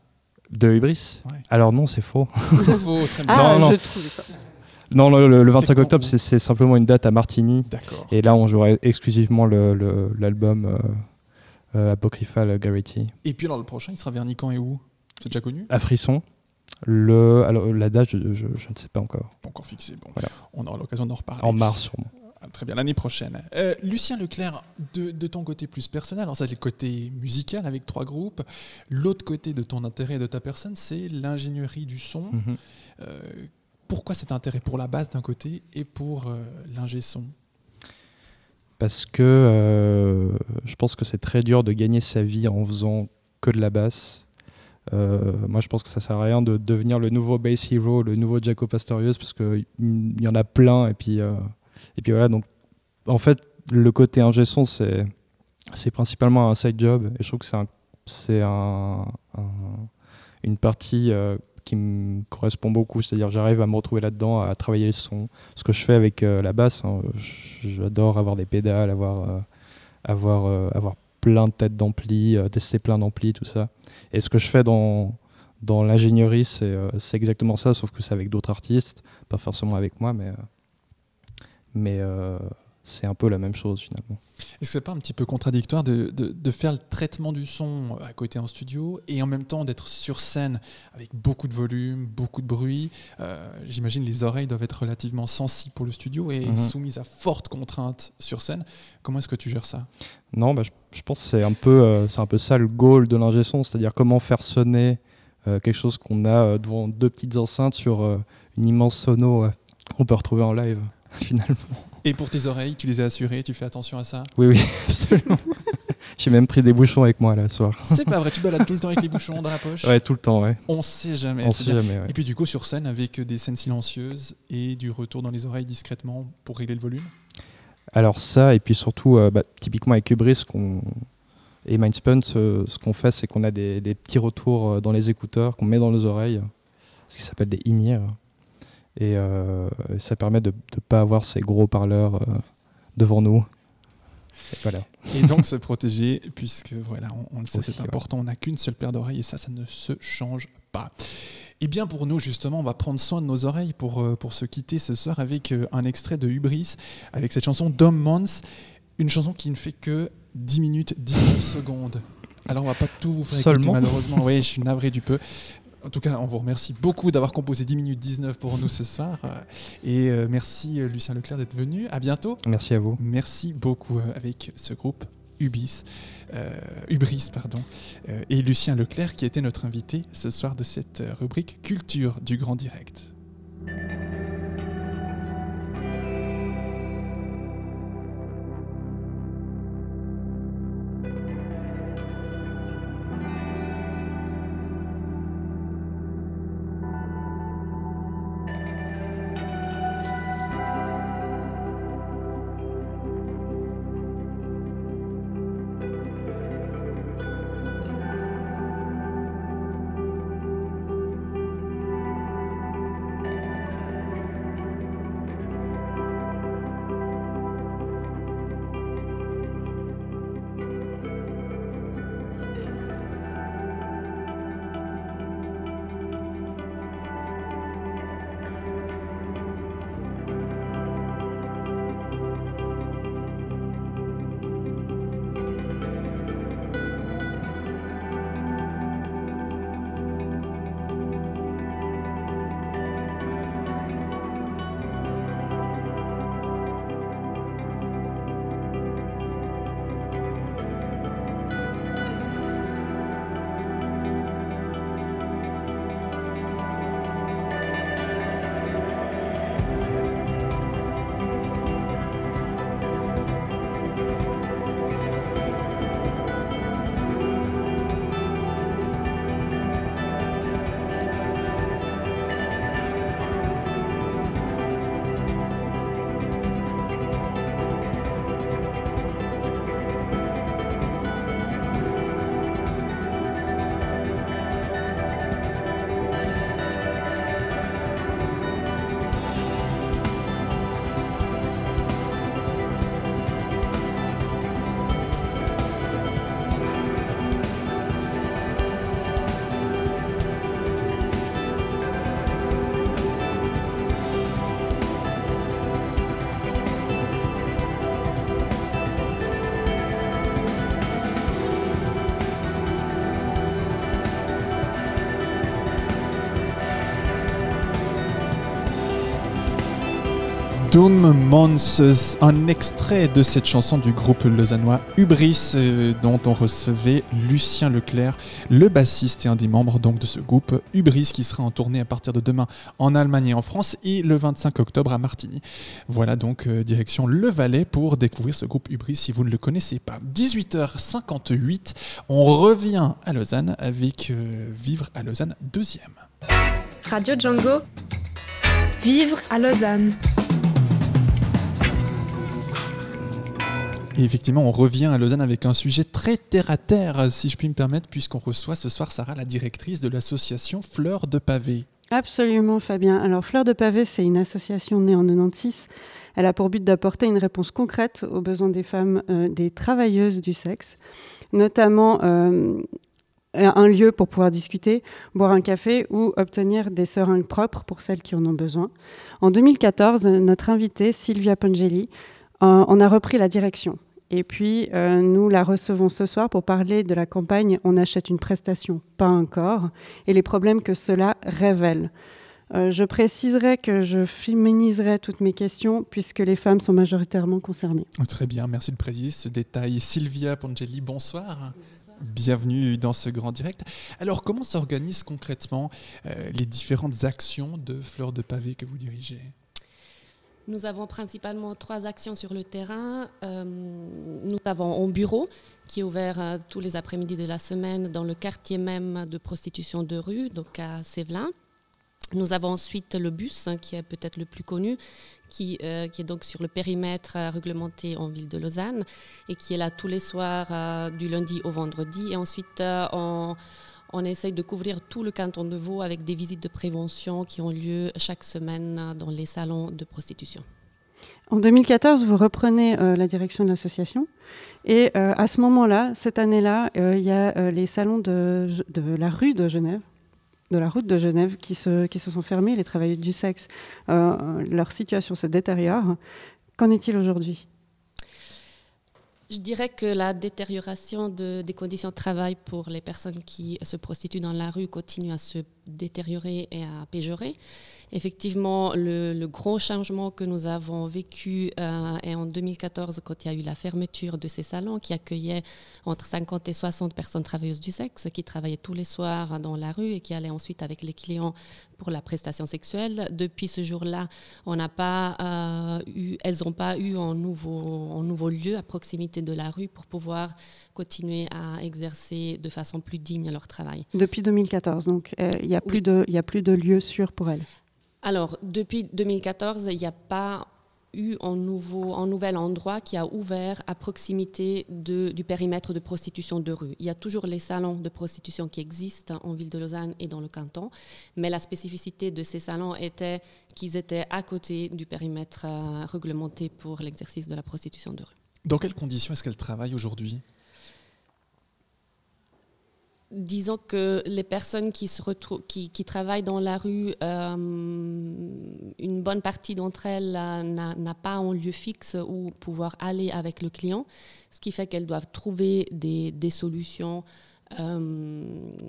De Hybris Ouais. Alors non, c'est faux. C'est faux, très bien. Ah, Non, non. je trouve ça. Non, le, le- le C'est 25 quand octobre, c'est simplement une date à Martigny. D'accord. Et là, on jouera exclusivement le- le- l'album euh, euh, Apocryphal Garrity. Et puis alors le prochain, il sera verni quand et où? C'est déjà connu? À Frisson. Le, alors, la date, je, je- je ne sais pas encore. Pas encore fixé. Bon, Voilà. on aura l'occasion d'en reparler. En mars, sûrement. Ah, Très bien, l'année prochaine. Euh, Lucien Leclerc, de, de ton côté plus personnel, alors ça c'est le côté musical avec trois groupes. L'autre côté de ton intérêt et de ta personne, c'est l'ingénierie du son. Mhm. Euh, pourquoi cet intérêt pour la basse d'un côté et pour euh, l'ingé son? Parce que je pense que c'est très dur de gagner sa vie en faisant que de la basse. Euh, moi, je pense que ça sert à rien de devenir le nouveau bass hero, le nouveau Jaco Pastorius, parce qu'il y en a plein. Et puis, euh, et puis voilà. Donc, en fait, le côté ingé son, c'est principalement un side job. Et je trouve que c'est un, un, un- une partie euh, qui me correspond beaucoup. C'est-à-dire, j'arrive à me retrouver là-dedans, à travailler le son. Ce que je fais avec la basse, hein, j'adore avoir des pédales, avoir, avoir, avoir plein de têtes d'ampli, tester plein d'amplis, tout ça. Et ce que je fais dans, dans l'ingénierie, c'est euh, exactement ça, sauf que c'est avec d'autres artistes, pas forcément avec moi, mais, euh, mais euh, c'est un peu la même chose finalement. Est-ce que c'est pas un petit peu contradictoire de, de- de faire le traitement du son à côté en studio et en même temps d'être sur scène avec beaucoup de volume, beaucoup de bruit? Euh, J'imagine les oreilles doivent être relativement sensibles pour le studio et Mhm. soumises à fortes contraintes sur scène. Comment est-ce que tu gères ça? Non, bah, je, je pense que c'est un, peu, euh, c'est un peu ça le goal de l'ingé son, c'est-à-dire comment faire sonner euh, quelque chose qu'on a euh, devant deux petites enceintes sur une immense sono qu'on peut retrouver en live finalement. Et pour tes oreilles, tu les as assurées, tu fais attention à ça Oui, oui, absolument. J'ai même pris des bouchons avec moi là ce soir. C'est pas vrai, tu balades tout le temps avec les bouchons dans la poche Ouais, tout le temps, ouais. On sait jamais. On sait jamais, ouais. Et puis du coup sur scène avec des scènes silencieuses et du retour dans les oreilles discrètement pour régler le volume. Alors ça, et puis surtout, euh, bah, typiquement avec Hubris qu'on- et Mindspun, ce, ce qu'on fait, c'est qu'on a des, des petits retours euh, dans les écouteurs qu'on met dans les oreilles, ce qui s'appelle des in-ear. Et euh, ça permet de ne pas avoir ces gros parleurs euh, devant nous. Et voilà. Et donc se protéger, puisque voilà, on, on le sait, c'est ouais. important, on n'a qu'une seule paire d'oreilles et ça, ça ne se change pas. Et bien pour nous, justement, on va prendre soin de nos oreilles pour, euh, pour se quitter ce soir avec un extrait de Hubris, avec cette chanson Dom Mons, une chanson qui ne fait que 10 minutes 19 secondes. Alors on va pas tout vous faire écouter, Seulement malheureusement. Oui, je suis navré du peu. En tout cas, on vous remercie beaucoup d'avoir composé 10 minutes 19 pour nous ce soir. Euh, Et euh, merci euh, Lucien Leclerc d'être venu. À bientôt. Merci à vous. Merci beaucoup avec ce groupe Ubis, euh, Ubris pardon, et Lucien Leclerc qui était notre invité ce soir de cette rubrique Culture du Grand Direct. Doom Monsters, un extrait de cette chanson du groupe lausannois Hubris, euh, dont on recevait Lucien Leclerc, le bassiste et un des membres donc de ce groupe Hubris, qui sera en tournée à partir de demain en Allemagne et en France et le 25 octobre à Martigny. Voilà donc euh, direction Le Valais pour découvrir ce groupe Hubris si vous ne le connaissez pas. 18h58, on revient à Lausanne avec euh, Vivre à Lausanne deuxième. Radio Django. Vivre à Lausanne. Et effectivement, on revient à Lausanne avec un sujet très terre à terre, si je puis me permettre, puisqu'on reçoit ce soir Sarah, la directrice de l'association Fleurs de Pavé. Absolument, Fabien. Alors, Fleurs de Pavé, c'est une association née en 96. Elle a pour but d'apporter une réponse concrète aux besoins des femmes, euh, des travailleuses du sexe, notamment euh, un lieu pour pouvoir discuter, boire un café ou obtenir des seringues propres pour celles qui en ont besoin. En 2014, notre invitée, Sylvia Pongeli, en a repris la direction. Et puis, euh, nous la recevons ce soir pour parler de la campagne On achète une prestation, pas un corps, et les problèmes que cela révèle. Euh, je préciserai que je féminiserai toutes mes questions puisque les femmes sont majoritairement concernées. Très bien, merci de préciser ce détail. Sylvia Pongeli, bonsoir. Bienvenue dans ce grand direct. Alors, comment s'organisent concrètement euh, les différentes actions de Fleurs de Pavé que vous dirigez? Nous avons principalement trois actions sur le terrain. Euh, nous avons un bureau qui est ouvert euh, tous les après-midi de la semaine dans le quartier même de prostitution de rue, donc à Sévelin. Nous avons ensuite le bus, hein, qui est peut-être le plus connu, qui, euh, est donc sur le périmètre réglementé en ville de Lausanne et qui est là tous les soirs du lundi au vendredi. Et ensuite, on, on essaye de couvrir tout le canton de Vaud avec des visites de prévention qui ont lieu chaque semaine dans les salons de prostitution. En 2014, vous reprenez euh, la direction de l'association. Et euh, à ce moment-là, cette année-là, euh, il y a les salons de, de, la rue de Genève, de la route de Genève, qui se, qui se sont fermés. Les travailleurs du sexe, leur situation se détériore. Qu'en est-il aujourd'hui? Je dirais que la détérioration de, des conditions de travail pour les personnes qui se prostituent dans la rue continue à se détériorer et à péjorer. Effectivement, le, gros changement que nous avons vécu euh, est en 2014 quand il y a eu la fermeture de ces salons qui accueillaient entre 50 et 60 personnes travailleuses du sexe qui travaillaient tous les soirs dans la rue et qui allaient ensuite avec les clients pour la prestation sexuelle. Depuis ce jour-là, on n'a pas euh, eu, elles n'ont pas eu un nouveau, lieu à proximité de la rue pour pouvoir continuer à exercer de façon plus digne leur travail. Depuis 2014, donc euh, il n'y a, plus de, a plus de lieu sûr pour elles alors, depuis 2014, il n'y a pas eu un, nouveau, un nouvel endroit qui a ouvert à proximité du périmètre de prostitution de rue. Il y a toujours les salons de prostitution qui existent en ville de Lausanne et dans le canton, mais la spécificité de ces salons était qu'ils étaient à côté du périmètre euh, réglementé pour l'exercice de la prostitution de rue. Dans quelles conditions est-ce qu'elles travaillent aujourd'hui? Disons que les personnes qui, travaillent dans la rue, euh, une bonne partie d'entre elles n'a pas un lieu fixe où pouvoir aller avec le client, ce qui fait qu'elles doivent trouver des, solutions euh,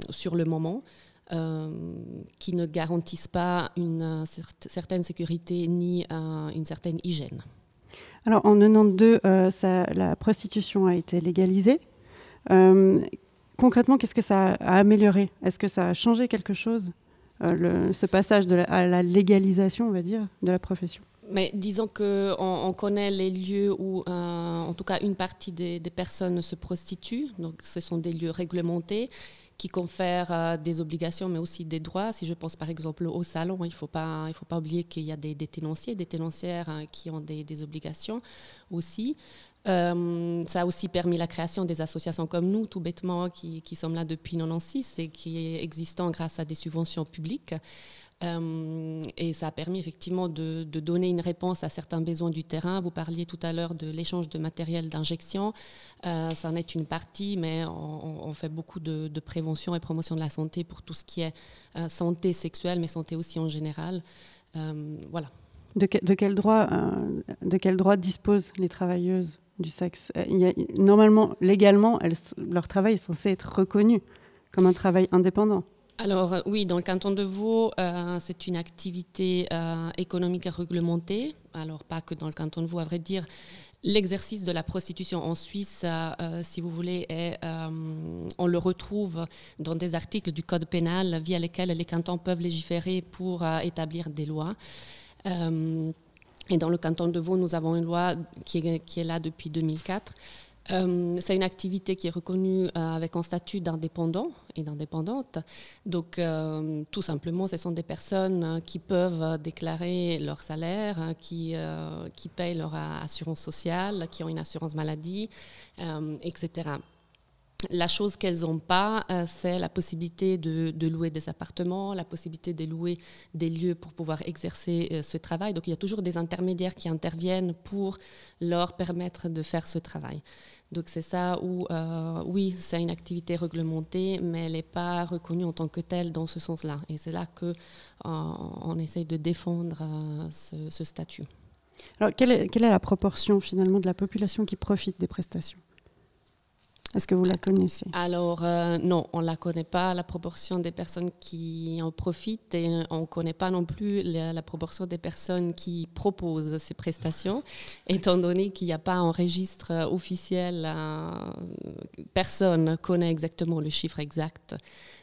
sur le moment. Euh, qui ne garantissent pas une certaine sécurité ni une certaine hygiène. Alors en 92, ça, la prostitution a été légalisée concrètement, qu'est-ce que ça a amélioré? Est-ce que ça a changé quelque chose, euh, ce passage à la légalisation, on va dire, de la profession? Mais disons qu'on on connaît les lieux où, euh, en tout cas, une partie des, personnes se prostituent. Donc, ce sont des lieux réglementés qui confèrent euh, des obligations, mais aussi des droits. Si je pense par exemple au salon, il ne faut, pas, faut pas oublier qu'il y a des, des tenanciers, des tenancières hein, qui ont des, des obligations aussi. Euh, ça a aussi permis la création des associations comme nous, tout bêtement, qui, qui sommes là depuis 96 et qui existent grâce à des subventions publiques. Euh, et ça a permis effectivement de, donner une réponse à certains besoins du terrain. Vous parliez tout à l'heure de l'échange de matériel d'injection. Euh, ça en est une partie, mais on, fait beaucoup de, prévention et promotion de la santé pour tout ce qui est santé sexuelle, mais santé aussi en général. voilà. De, quel droit, de quel droit disposent les travailleuses du sexe? Euh, normalement, légalement, leur travail est censé être reconnu comme un travail indépendant. Alors euh, oui, dans le canton de Vaud, euh, c'est une activité euh, économique réglementée. Alors pas que dans le canton de Vaud, à vrai dire. L'exercice de la prostitution en Suisse, si vous voulez, on le retrouve dans des articles du Code pénal via lesquels les cantons peuvent légiférer pour établir des lois. et dans le canton de Vaud, nous avons une loi qui est là depuis 2004 euh, c'est une activité qui est reconnue euh, avec un statut d'indépendant et d'indépendante. Donc, euh, tout simplement, ce sont des personnes qui peuvent déclarer leur salaire, qui, qui payent leur assurance sociale, qui ont une assurance maladie, etc. La chose qu'elles n'ont pas, euh, c'est la possibilité de, louer des appartements, la possibilité de louer des lieux pour pouvoir exercer euh, ce travail. Donc il y a toujours des intermédiaires qui interviennent pour leur permettre de faire ce travail. Donc c'est ça où, euh, oui, c'est une activité réglementée, mais elle n'est pas reconnue en tant que telle dans ce sens-là. Et c'est là qu'on on essaye de défendre ce, statut. Alors quelle est la proportion finalement de la population qui profite des prestations? Est-ce que vous la connaissez? Alors euh, non, on ne la connaît pas, la proportion des personnes qui en profitent et on ne connaît pas non plus la, proportion des personnes qui proposent ces prestations, étant donné qu'il n'y a pas un registre officiel, euh, personne ne connaît exactement le chiffre exact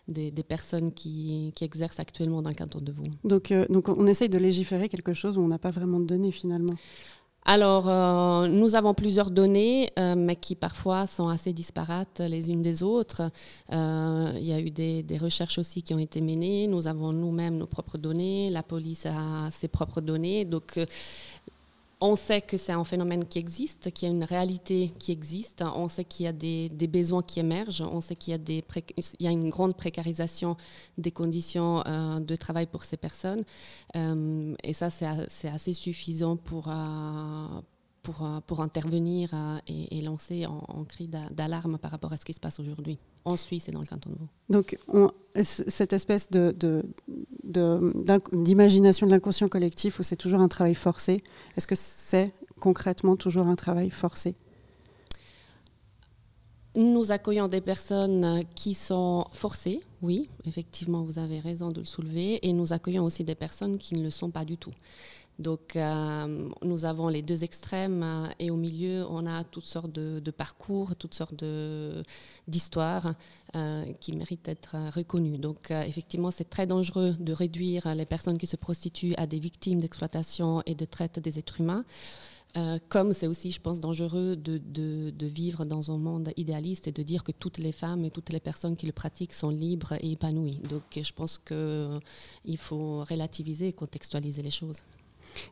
des, personnes qui, exercent actuellement dans le canton de Vaud. Donc, euh, donc on essaye de légiférer quelque chose où on n'a pas vraiment de données finalement alors, euh, nous avons plusieurs données, euh, mais qui parfois sont assez disparates les unes des autres. Euh, il y a eu des, des, recherches aussi qui ont été menées. Nous avons nous-mêmes nos propres données. La police a ses propres données. Donc, on sait que c'est un phénomène qui existe, qu'il y a une réalité qui existe. On sait qu'il y a des, besoins qui émergent. On sait qu'il y, a une grande précarisation des conditions euh, de travail pour ces personnes. Euh, et ça, c'est assez suffisant pour, euh, pour, euh, pour intervenir euh, et, lancer en, cri d'alarme par rapport à ce qui se passe aujourd'hui en Suisse et dans le canton de Vaud. Donc cette espèce de, d'imagination de, de l'inconscient collectif où c'est toujours un travail forcé, est-ce que c'est concrètement toujours un travail forcé? Nous accueillons des personnes qui sont forcées, oui, effectivement, vous avez raison de le soulever, et nous accueillons aussi des personnes qui ne le sont pas du tout. Donc, euh, nous avons les deux extrêmes euh, et au milieu, on a toutes sortes de, parcours, toutes sortes d'histoires euh, qui méritent d'être reconnues. Donc, effectivement, c'est très dangereux de réduire les personnes qui se prostituent à des victimes d'exploitation et de traite des êtres humains. comme c'est aussi, je pense, dangereux de, de, vivre dans un monde idéaliste et de dire que toutes les femmes et toutes les personnes qui le pratiquent sont libres et épanouies. Donc je pense qu'il faut relativiser et contextualiser les choses.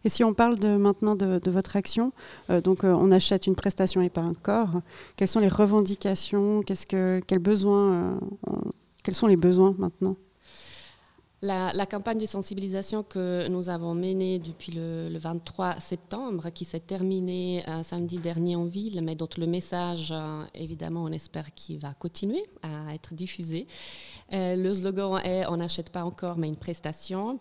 Et si on parle de, maintenant de, votre action, euh, donc euh, on achète une prestation et pas un corps, quelles sont les revendications Qu'est-ce que, quels, besoins, euh, quels sont les besoins maintenant? La, campagne de sensibilisation que nous avons menée depuis le, 23 septembre, qui s'est terminée samedi dernier en ville, mais dont le message, évidemment, on espère qu'il va continuer à être diffusé. le slogan est On n'achète pas encore, mais une prestation.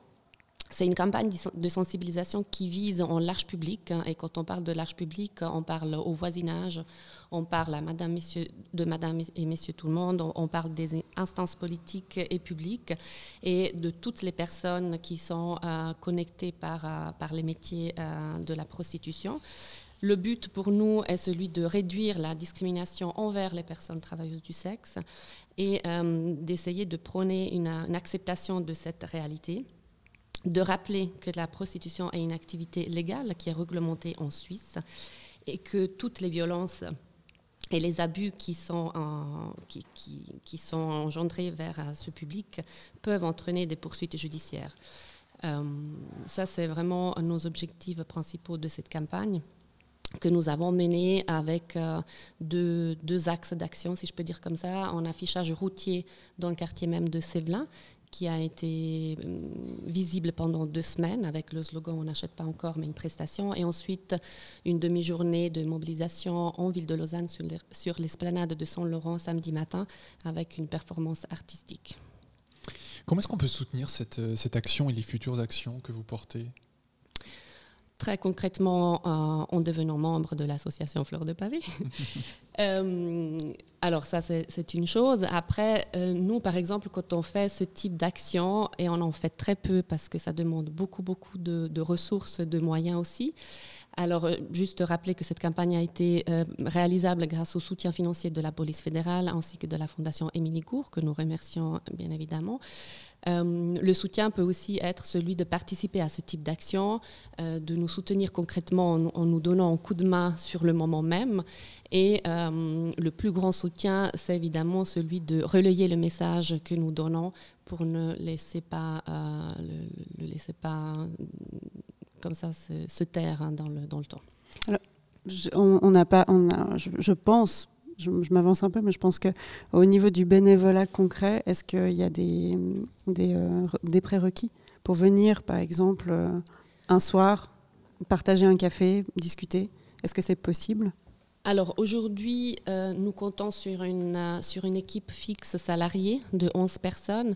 C'est une campagne de sensibilisation qui vise en large public. Hein, et quand on parle de large public, on parle au voisinage, on parle à madame, de madame et messieurs tout le monde, on, parle des instances politiques et publiques et de toutes les personnes qui sont euh, connectées par, euh, par les métiers euh, de la prostitution. Le but pour nous est celui de réduire la discrimination envers les personnes travailleuses du sexe et d'essayer de prôner une acceptation de cette réalité de rappeler que la prostitution est une activité légale qui est réglementée en Suisse et que toutes les violences et les abus qui sont, qui, sont engendrés vers ce public peuvent entraîner des poursuites judiciaires. Euh, ça, c'est vraiment nos objectifs principaux de cette campagne que nous avons menée avec euh, deux, deux, axes d'action, si je peux dire comme ça, en affichage routier dans le quartier même de Sévelin qui a été euh, visible pendant deux semaines avec le slogan On n'achète pas encore, mais une prestation. Et ensuite, une demi-journée de mobilisation en ville de Lausanne sur l'esplanade de Saint-Laurent samedi matin avec une performance artistique. Comment est-ce qu'on peut soutenir cette, euh, cette action et les futures actions que vous portez? Très concrètement, euh, en devenant membre de l'association Fleur de Pavé. Euh, alors ça, c'est une chose. Après, euh, nous, par exemple, quand on fait ce type d'action, et on en fait très peu parce que ça demande beaucoup, beaucoup de, ressources, de moyens aussi. Alors, euh, juste rappeler que cette campagne a été réalisable grâce au soutien financier de la police fédérale ainsi que de la Fondation Émilie Cour, que nous remercions bien évidemment. Le soutien peut aussi être celui de participer à ce type d'action, de nous soutenir concrètement en, en nous donnant un coup de main sur le moment même. Et euh, le plus grand soutien, c'est évidemment celui de relayer le message que nous donnons pour ne laisser pas, euh, laisser pas euh, comme ça se, taire hein, dans, le, dans le temps. Je- on n'a pas, on a, je, pense, je, m'avance un peu, mais je pense que au niveau du bénévolat concret, est-ce qu'il y a des, des, euh, des prérequis pour venir, par exemple, un soir, partager un café, discuter? Est-ce que c'est possible? Alors aujourd'hui, euh, nous comptons sur une, euh, sur une équipe fixe salariée de 11 personnes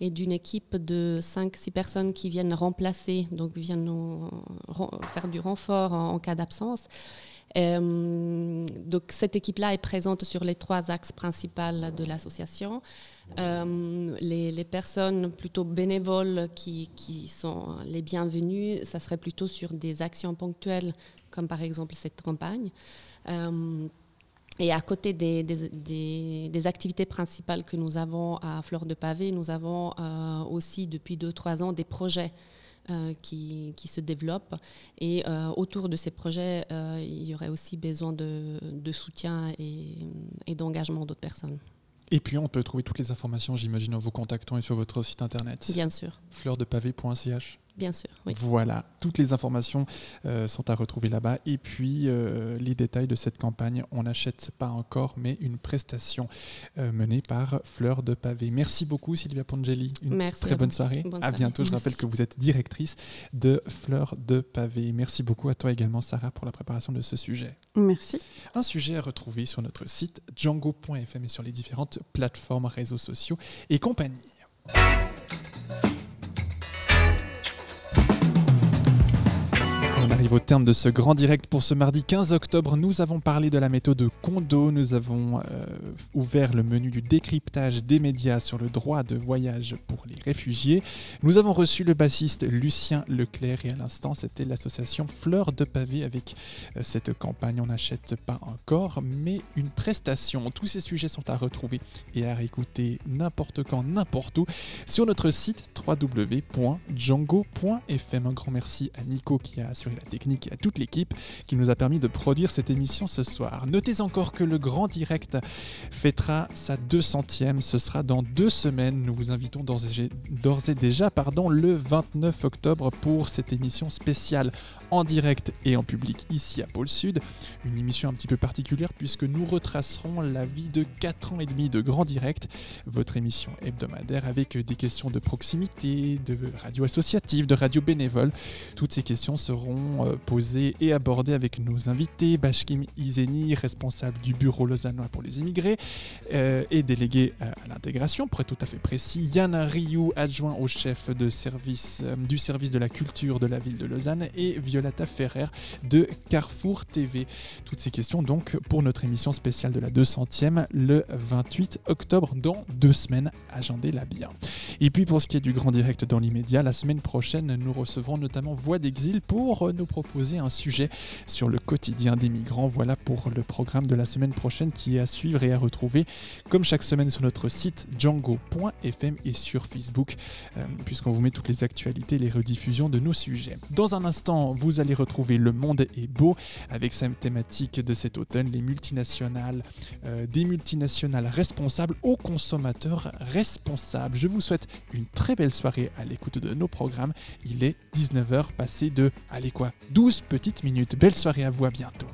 et d'une équipe de 5-6 personnes qui viennent remplacer, donc viennent nous faire du renfort en, cas d'absence. Euh, donc cette équipe-là est présente sur les trois axes principaux de l'association. Les, les personnes plutôt bénévoles qui, qui sont les bienvenues, ça serait plutôt sur des actions ponctuelles, comme par exemple cette campagne. Euh, et à côté des, des- des- des activités principales que nous avons à Fleur de Pavé, nous avons euh, aussi depuis 2-3 ans des projets euh, qui, qui se développent. Et euh, autour de ces projets, il y aurait aussi besoin de, de soutien et, et d'engagement d'autres personnes. Et puis on peut trouver toutes les informations, j'imagine, en vous contactant et sur votre site internet. Bien sûr, Fleurdepavé.ch. bien sûr. Oui. Voilà, toutes les informations euh, sont à retrouver là-bas. Et puis euh, les détails de cette campagne, on n'achète pas encore, mais une prestation euh, menée par Fleur de Pavé. Merci beaucoup Sylvia Pongeli. Une Merci très bonne soirée. Bonne à bientôt. Je Merci. rappelle que vous êtes directrice de Fleur de Pavé. Merci beaucoup à toi également Sarah pour la préparation de ce sujet. Merci. Un sujet à retrouver sur notre site django.fm et sur les différentes plateformes, réseaux sociaux et compagnie. Au terme de ce grand direct pour ce mardi 15 octobre. Nous avons parlé de la méthode Kondo, nous avons euh, ouvert le menu du décryptage des médias sur le droit de voyage pour les réfugiés. Nous avons reçu le bassiste Lucien Leclerc et à l'instant c'était l'association Fleur de Pavé avec euh, cette campagne On n'achète pas encore, mais une prestation. Tous ces sujets sont à retrouver et à réécouter n'importe quand, n'importe où sur notre site www.django.fm. Un grand merci à Nico qui a assuré la et à toute l'équipe qui nous a permis de produire cette émission ce soir. Notez encore que le grand direct fêtera sa 200e. Ce sera dans deux semaines. Nous vous invitons d'ores et, d'ores et déjà pardon, le 29 octobre pour cette émission spéciale en direct et en public ici à Pôle Sud. Une émission un petit peu particulière puisque nous retracerons la vie de 4 ans et demi de Grand Direct, votre émission hebdomadaire avec des questions de proximité, de radio associative, de radio bénévole. Toutes ces questions seront euh, posées et abordées avec nos invités, Bashkim Izeni, responsable du bureau lausannois pour les immigrés euh, et délégué à, l'intégration, pour être tout à fait précis, Yann Rioux, adjoint au chef de service, euh, du service de la culture de la ville de Lausanne et Violetta Ferrer de Carrefour TV. Toutes ces questions donc pour notre émission spéciale de la 200e le 28 octobre dans deux semaines. Agendez-la bien. Et puis pour ce qui est du grand direct dans l'immédiat, la semaine prochaine nous recevrons notamment Voix d'exil pour euh, nous proposer un sujet sur le quotidien des migrants. Voilà pour le programme de la semaine prochaine qui est à suivre et à retrouver comme chaque semaine sur notre site django.fm et sur Facebook euh, puisqu'on vous met toutes les actualités les rediffusions de nos sujets. Dans un instant, allez retrouver Le Monde est beau avec sa thématique de cet automne, les multinationales, euh, des multinationales responsables aux consommateurs responsables. Je vous souhaite une très belle soirée à l'écoute de nos programmes. Il est 19h passé de, allez quoi, 12 petites minutes. Belle soirée à vous, à bientôt.